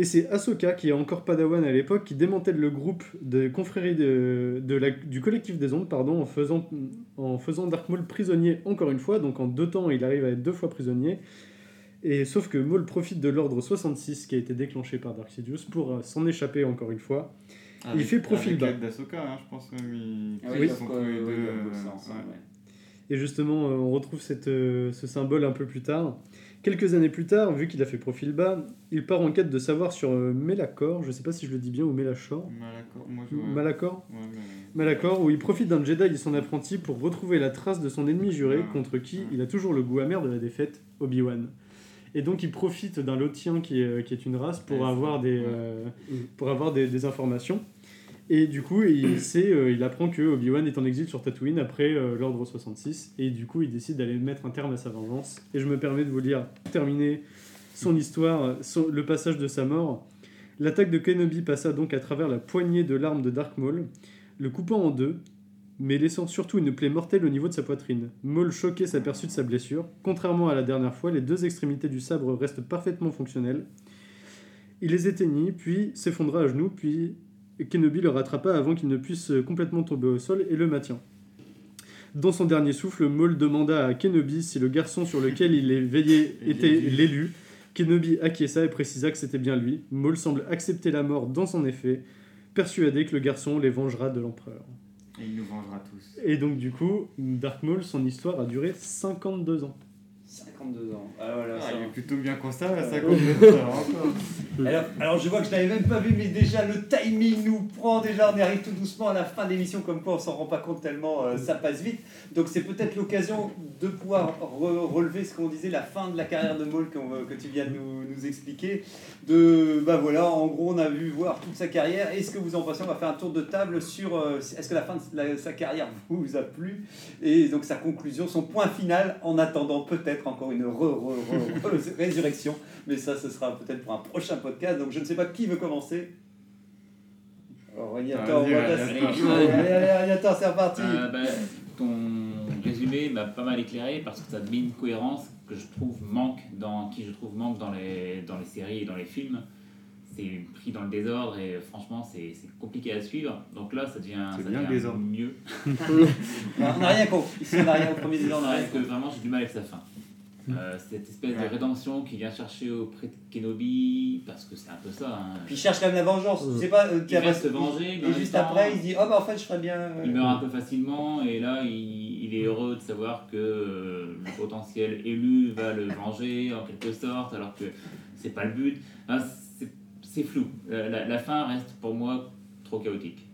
Et c'est Ahsoka, qui est encore Padawan à l'époque, qui démantèle le groupe de confrérie de, de la- du collectif des ondes pardon, en, faisant, en faisant Dark Maul prisonnier encore une fois. Donc en deux temps, il arrive à être deux fois prisonnier. Et sauf que Maul profite de l'ordre 66 qui a été déclenché par Dark Sidious pour euh, s'en échapper encore une fois. il fait profil avec bas. l'aide d'Ahsoka, hein, je pense même. Ils, Ah ouais, ils sont tous les euh, deux, euh, ensemble, ouais. ouais. Et justement, euh, on retrouve cette, euh, ce symbole un peu plus tard. Quelques années plus tard, vu qu'il a fait profil bas, il part en quête de savoir sur euh, Melakor, je sais pas si je le dis bien, ou Melachor. Malacor, moi je. Malakor Ouais, mais- Malakor, où il profite d'un Jedi et son apprenti pour retrouver la trace de son ennemi juré, Ah. contre qui il a toujours le goût amer de la défaite, Obi-Wan. Et donc il profite d'un Lotien qui est, qui est une race pour Ouais, avoir, des, euh, pour avoir des, des informations. Et du coup, il, sait, euh, il apprend que Obi-Wan est en exil sur Tatooine après euh, l'Ordre 66. Et du coup, il décide d'aller mettre un terme à sa vengeance. Et je me permets de vous lire, terminer son histoire, son- le passage de sa mort. L'attaque de Kenobi passa donc à travers la poignée de l'arme de Dark Maul, le coupant en deux, mais laissant surtout une plaie mortelle au niveau de sa poitrine. Maul choqué s'aperçut de sa blessure. Contrairement à la dernière fois, les deux extrémités du sabre restent parfaitement fonctionnelles. Il les éteignit, puis s'effondra à genoux, puis Kenobi le rattrapa avant qu'il ne puisse complètement tomber au sol et le maintient. Dans son dernier souffle, Maul demanda à Kenobi si le garçon sur lequel il est veillé était l'élu. Kenobi acquiesça et précisa que c'était bien lui. Maul semble accepter la mort dans son effet, persuadé que le garçon les vengera de l'empereur. Et il nous vengera tous. Et donc du coup, Dark Maul, son histoire a duré 52 ans. 52 ans. Ah, voilà, Ah, ça il est plutôt bien conservé à Euh, 52 ans. Alors, alors, je vois que je n'avais même pas vu, mais déjà le timing nous prend. Déjà, on arrive tout doucement à la fin de l'émission, comme quoi on s'en rend pas compte tellement euh, ça passe vite. Donc, c'est peut-être l'occasion de pouvoir re- relever ce qu'on disait, la fin de la carrière de Maul veut- que tu viens de nous, nous expliquer. De, bah voilà, en gros, on a vu voir toute sa carrière. Est-ce que vous en pensez? On va faire un tour de table sur euh, est-ce que la fin de la- sa carrière vous a plu? Et donc sa conclusion, son point final, en attendant peut-être encore une re- re- re- re- résurrection. Mais ça, ce sera peut-être pour un prochain podcast. Donc je ne sais pas qui veut commencer. Alors, c'est reparti. Euh, bah, ton résumé m'a pas mal éclairé parce que ça met une cohérence que je trouve manque dans qui je trouve manque dans les dans les séries et dans les films. C'est pris dans le désordre et franchement c'est c'est compliqué à suivre. Donc là ça devient, C'est ça bien devient désordre. mieux. on n'a rien compris. Ici, on n'a rien au premier désordre, on n'a rien Parce que vraiment j'ai du mal avec sa fin. Euh, cette espèce Ouais. de rédemption qui vient chercher auprès de Kenobi parce que c'est un peu ça. hein. Puis il cherche quand même la vengeance. Sais pas. euh, Il va se venger, mais Et juste temps- après, il dit Oh bah en fait, je ferais bien. euh, Il meurt un peu facilement et là il, il est heureux de savoir que euh, le potentiel élu va le venger en quelque sorte alors que c'est pas le but. Hein, c'est- c'est flou. La, la- la fin reste pour moi trop chaotique.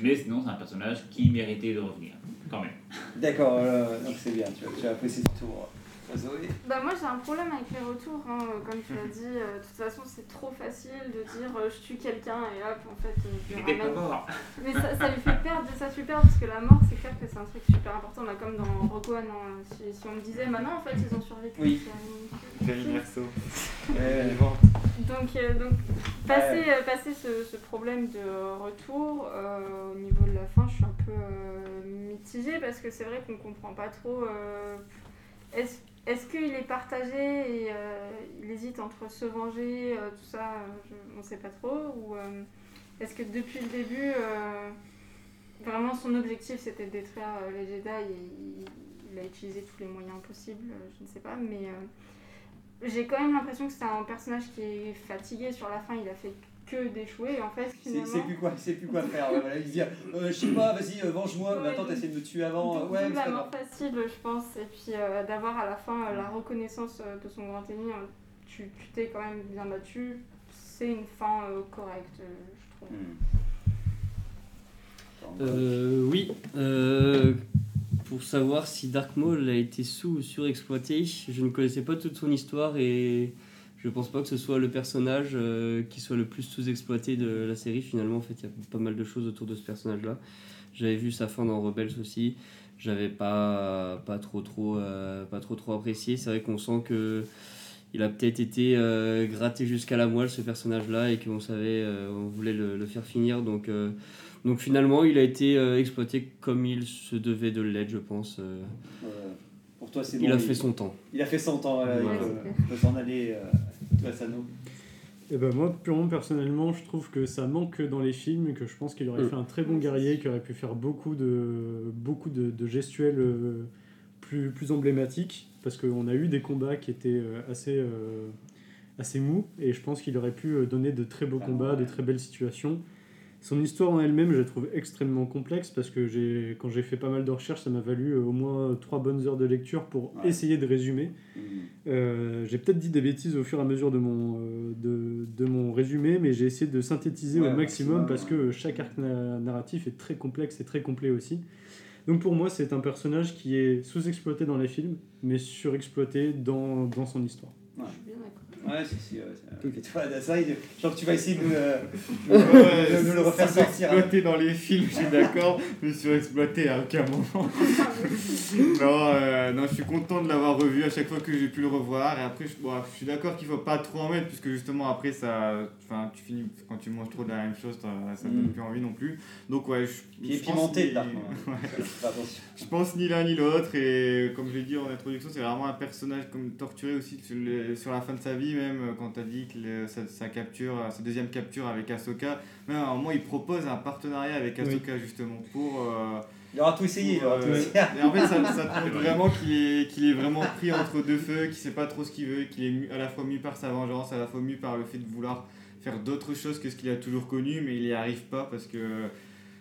Mais sinon c'est un personnage qui méritait de revenir quand même. D'accord, euh, donc c'est bien. Tu as, tu as apprécié ce tour. Zoé Bah moi j'ai un problème avec les retours, hein, comme tu l'as dit, euh, de toute façon c'est trop facile de dire euh, je tue quelqu'un et hop en fait euh, je Il ramène. mort. Mais ça, ça lui fait perdre de sa super parce que la mort c'est clair que c'est un truc super important, bah, comme dans Rocco One, hein, si, si on me disait maintenant en fait ils ont survécu. Oui. Euh, Donc, euh, donc passer, euh, passer ce, ce problème de retour, euh, au niveau de la fin, je suis un peu euh, mitigée parce que c'est vrai qu'on comprend pas trop. euh, est-ce est-ce qu'il est partagé et euh, il hésite entre se venger, euh, tout ça, euh, on sait pas trop Ou est-ce que depuis le début, vraiment son objectif c'était de détruire les Jedi et il, il a utilisé tous les moyens possibles, je ne sais pas, mais. j'ai quand même l'impression que c'est un personnage qui est fatigué sur la fin, il a fait que d'échouer et en fait finalement. sait plus quoi, sait plus quoi faire. voilà, il se dit, euh, je sais pas, vas-y, euh, venge-moi. mais attends, t'as essayé de me tuer avant. euh, ouais, c'est pas grave. facile, je pense, et puis euh, d'avoir à la fin euh, la reconnaissance euh, de son grand ennemi, euh, tu tu t'es quand même bien battu, c'est une fin euh, correcte, euh, je trouve. Euh, oui, euh, pour savoir si Dark Maul a été sous ou surexploité, je ne connaissais pas toute son histoire et je pense pas que ce soit le personnage euh, qui soit le plus sous-exploité de la série. Finalement, en fait, il y a pas mal de choses autour de ce personnage-là. J'avais vu sa fin dans Rebels aussi. J'avais pas, pas trop trop euh, pas trop trop apprécié. C'est vrai qu'on sent que il a peut-être été euh, gratté jusqu'à la moelle ce personnage-là et qu'on savait, euh, on voulait le, le faire finir. Donc euh, donc finalement, il a été euh, exploité comme il se devait de l'être, je pense. euh. Euh, pour toi, c'est il bon, a fait son temps. Il a fait son temps, voilà, Voilà. il peut- il peut s'en aller. Toi, Sano. Et ben moi, purement personnellement, je trouve que ça manque dans les films, que je pense qu'il aurait Mm. fait un très bon guerrier, qui aurait pu faire beaucoup de, beaucoup de, de gestuels euh, plus, plus emblématiques, parce qu'on a eu des combats qui étaient euh, assez, euh, assez mous, et je pense qu'il aurait pu donner de très beaux Ah, combats, de très belles situations. Son histoire en elle-même, je la trouve extrêmement complexe parce que j'ai, quand j'ai fait pas mal de recherches, ça m'a valu euh, au moins trois bonnes heures de lecture pour Ouais. essayer de résumer. Mhm. Euh, j'ai peut-être dit des bêtises au fur et à mesure de mon, euh, de, de mon résumé, mais j'ai essayé de synthétiser Ouais, au maximum maximum, parce que chaque arc na- narratif est très complexe et très complet aussi. Donc pour moi, c'est un personnage qui est sous-exploité dans les films, mais surexploité dans, dans son histoire. Ouais, si, si, ouais, c'est- ok, tu vois, ça, que tu vas essayer de nous, euh, Ouais, de nous le refaire sortir. hein. Exploité dans les films, je suis d'accord, mais surexploité à aucun moment. non, euh, non, je suis content de l'avoir revu à chaque fois que j'ai pu le revoir. Et après, je, bon, je suis d'accord qu'il faut pas trop en mettre, puisque justement, après, ça, enfin, tu finis, quand tu manges trop de la même chose, ça donne Mm. plus envie non plus. Donc, ouais, je, Puis je pense pimenté, ni-. Ouais. Attention. Je pense ni l'un ni l'autre et comme je l'ai dit en introduction, c'est vraiment un personnage comme torturé aussi sur, le- sur la fin de sa vie même euh, quand tu as dit que le- sa, sa capture, euh, sa deuxième capture avec Ahsoka, même à un moment il propose un partenariat avec Ahsoka justement pour... euh, Il aura tout essayé, il aura tout euh, essayé. et en fait ça, ça te montre vraiment qu'il est, qu'il est vraiment pris entre deux feux, qu'il sait pas trop ce qu'il veut, qu'il est mu- à la fois mu par sa vengeance, à la fois mu par le fait de vouloir faire d'autres choses que ce qu'il a toujours connu mais il y arrive pas parce que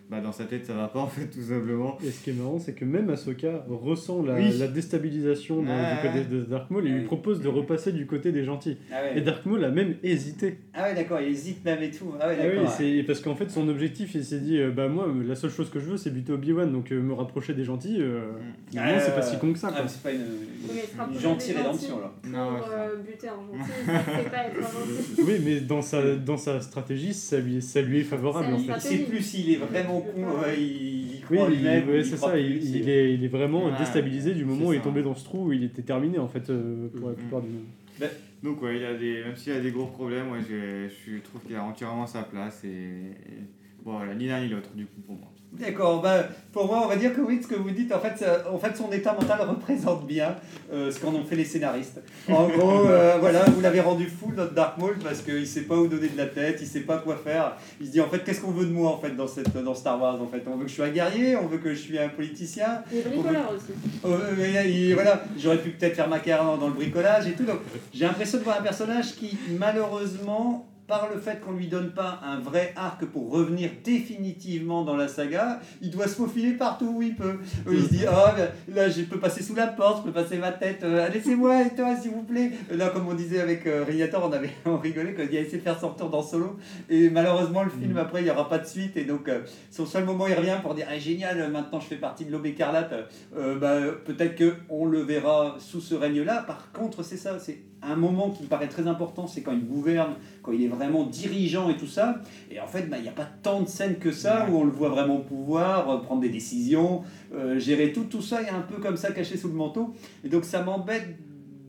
bah, dans sa tête ça va pas en fait tout simplement. Et ce qui est marrant, c'est que même Ahsoka ressent la, Oui. la déstabilisation dans- Ouais, du côté de Dark Maul et lui propose de repasser du côté des gentils. Ah ouais. Et Dark Maul a même hésité. Ah ouais, d'accord, il hésite même et tout. Ah ouais, Ah oui, d'accord. c'est parce qu'en fait son objectif il s'est dit euh, bah moi la seule chose que je veux c'est buter Obi-Wan donc euh, me rapprocher des gentils euh, finalement, Ah, c'est pas si con que ça Ah, c'est pas une, une rapprocher gentille rédemption là. Pour Non, ouais, euh, buter un gentil, c'est pas être un gentil. Oui mais dans sa, dans sa stratégie ça lui, ça lui est favorable C'est en une fait. Il sait plus s'il est vraiment il, Oui, lui-même. c'est ça, il, est, il est vraiment Ouais, déstabilisé du moment où il est tombé dans ce trou où il était terminé en fait euh, pour la Mm. plupart du monde. Donc ouais, il a des, même s'il a des gros problèmes, ouais, je, je trouve qu'il a entièrement sa place et, et- bon voilà, ni l'un ni l'autre du coup pour moi. D'accord, bah, pour moi, on va dire que oui, ce que vous dites, en fait, en fait son état mental représente bien euh, ce qu'en ont fait les scénaristes. En gros, euh, voilà, vous l'avez rendu fou, notre Dark Maul, parce qu'il sait pas où donner de la tête, il sait pas quoi faire. Il se dit, en fait, qu'est-ce qu'on veut de moi, en fait, dans, cette, dans Star Wars, en fait? On veut que je sois un guerrier, on veut que je sois un politicien. Il est bricoleur aussi. Euh, mais, il- voilà, j'aurais pu peut-être faire ma carrière dans, dans le bricolage et tout. Donc, j'ai l'impression de voir un personnage qui, malheureusement, par le fait qu'on lui donne pas un vrai arc pour revenir définitivement dans la saga, il doit se faufiler partout où il peut. Euh, Il se dit ah ben, là je peux passer sous la porte, je peux passer ma tête, euh, laissez-moi et toi s'il vous plaît. Là comme on disait avec euh, on avait on rigolait quand il a essayé de faire son retour dans Solo et malheureusement le film après il n'y aura pas de suite et donc euh, son seul moment il revient pour dire ah génial maintenant je fais partie de l'aube écarlate euh, bah, peut-être que on le verra sous ce règne-là. Par contre, c'est ça, c'est un moment qui me paraît très important, c'est quand il gouverne, quand il est vraiment dirigeant et tout ça. Et en fait, bah, il n'y a pas tant de scènes que ça où on le voit vraiment pouvoir euh, prendre des décisions, euh, gérer tout, tout ça est un peu comme ça caché sous le manteau. Et donc ça m'embête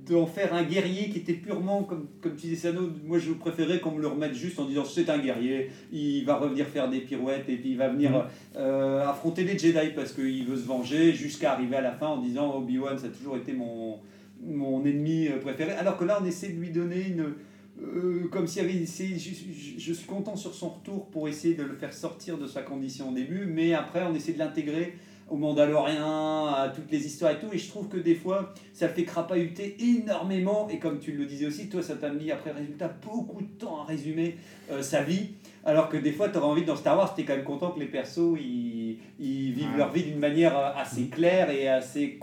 d'en faire un guerrier qui était purement, comme, comme tu disais Sano, moi je préférais qu'on me le remette juste en disant c'est un guerrier, il va revenir faire des pirouettes et puis il va venir euh, affronter les Jedi parce qu'il veut se venger jusqu'à arriver à la fin en disant Obi-Wan ça a toujours été mon, mon ennemi euh, préféré. Alors que là on essaie de lui donner une... euh, comme s'il avait essayé, je, je- je suis content sur son retour pour essayer de le faire sortir de sa condition au début, mais après on essaie de l'intégrer au Mandalorien, à toutes les histoires et tout, et je trouve que des fois ça le fait crapahuter énormément, et comme tu le disais aussi, toi ça t'a mis après résultat beaucoup de temps à résumer euh, sa vie, alors que des fois tu aurais envie dans Star Wars, tu es quand même content que les persos ils, ils vivent Ouais. leur vie d'une manière assez claire et assez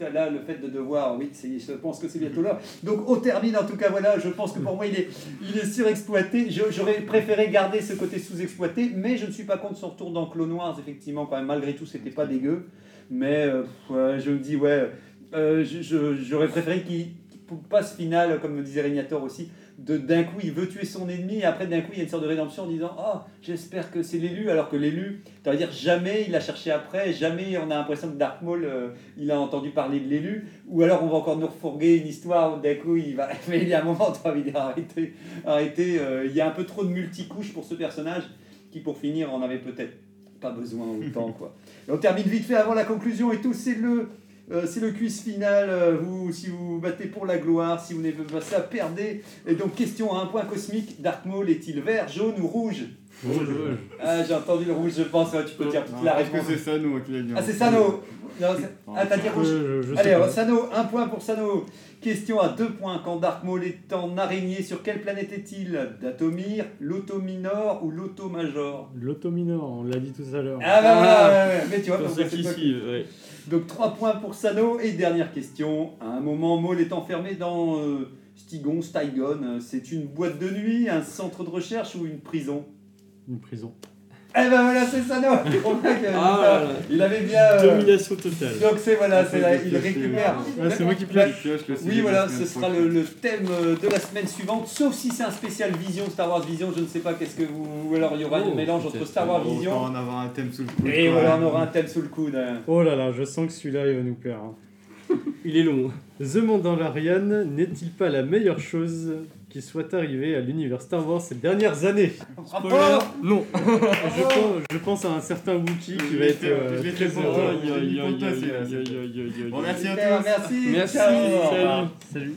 Là, le fait de devoir, oui, je pense que c'est bientôt là. Donc, on termine en tout cas, voilà, je pense que pour moi il est, il est surexploité. J'aurais préféré garder ce côté sous-exploité, mais je ne suis pas contre son retour dans Clone Wars, effectivement, quand même, malgré tout, c'était pas dégueu. Mais euh, je me dis, ouais, euh, j'aurais préféré qu'il passe final, comme me disait Régnator aussi, de d'un coup il veut tuer son ennemi et après d'un coup il y a une sorte de rédemption en disant oh j'espère que c'est l'élu alors que l'élu ça veut dire jamais il a cherché après jamais on a l'impression que Dark Maul euh, il a entendu parler de l'élu ou alors on va encore nous refourguer une histoire où d'un coup il va mais il y a un moment tu as envie de dire arrêtez arrêtez euh, il y a un peu trop de multicouches pour ce personnage qui pour finir en avait peut-être pas besoin autant quoi. On termine vite fait avant la conclusion et tout c'est le euh, c'est le quiz final, euh, vous, si vous battez pour la gloire, si vous n'avez pas ça, perdez. Et donc, question à un point cosmique, Dark Maul est-il vert, jaune ou rouge Rouge. Ah, j'ai entendu le rouge, je pense. ouais, tu peux dire toute la Est-ce que réponse. c'est Sano qui l'a dit Ah, c'est Sano Non, c'est- Ah, t'as dit rouge Euh, je, je sais Allez, pas. Sano, un point pour Sano. Question à deux points. Quand Dark Maul est en araignée, sur quelle planète est-il? Datomir, l'Autominor ou l'Automajor L'autominor, on l'a dit tout à l'heure. Ah bah voilà, ouais, ouais. mais tu vois, Pour ceux c'est qui toi suivent, ouais. Donc 3 points pour Sano. Et dernière question. À un moment, Maul est enfermé dans euh, Stigon, Stygon. C'est une boîte de nuit, un centre de recherche ou une prison? Une prison. Eh ben voilà, c'est Sano On voit que, Ah ça. Il avait bien... euh, Domination totale. donc c'est voilà, Ah, c'est là, il récupère. C'est moi qui pioche. Oui, voilà, ce sera le, le thème euh, de la semaine suivante, sauf si c'est un spécial Vision, Star Wars Vision, je ne sais pas qu'est-ce que vous... Ou alors il y aura Oh, un mélange entre. Star Wars Vision en avoir un thème sous le coude. et voilà, on aura un thème sous le coude. hein. Oh là là, je sens que celui-là, il va nous plaire. hein. Il est long. The Mandalorian n'est-il pas la meilleure chose? Qui soit arrivée à l'univers Star Wars ces dernières années Non. je, pense, je pense à un certain Wookiee qui va être euh, très heureux. Bon, merci à tous. merci. Salut. Salut.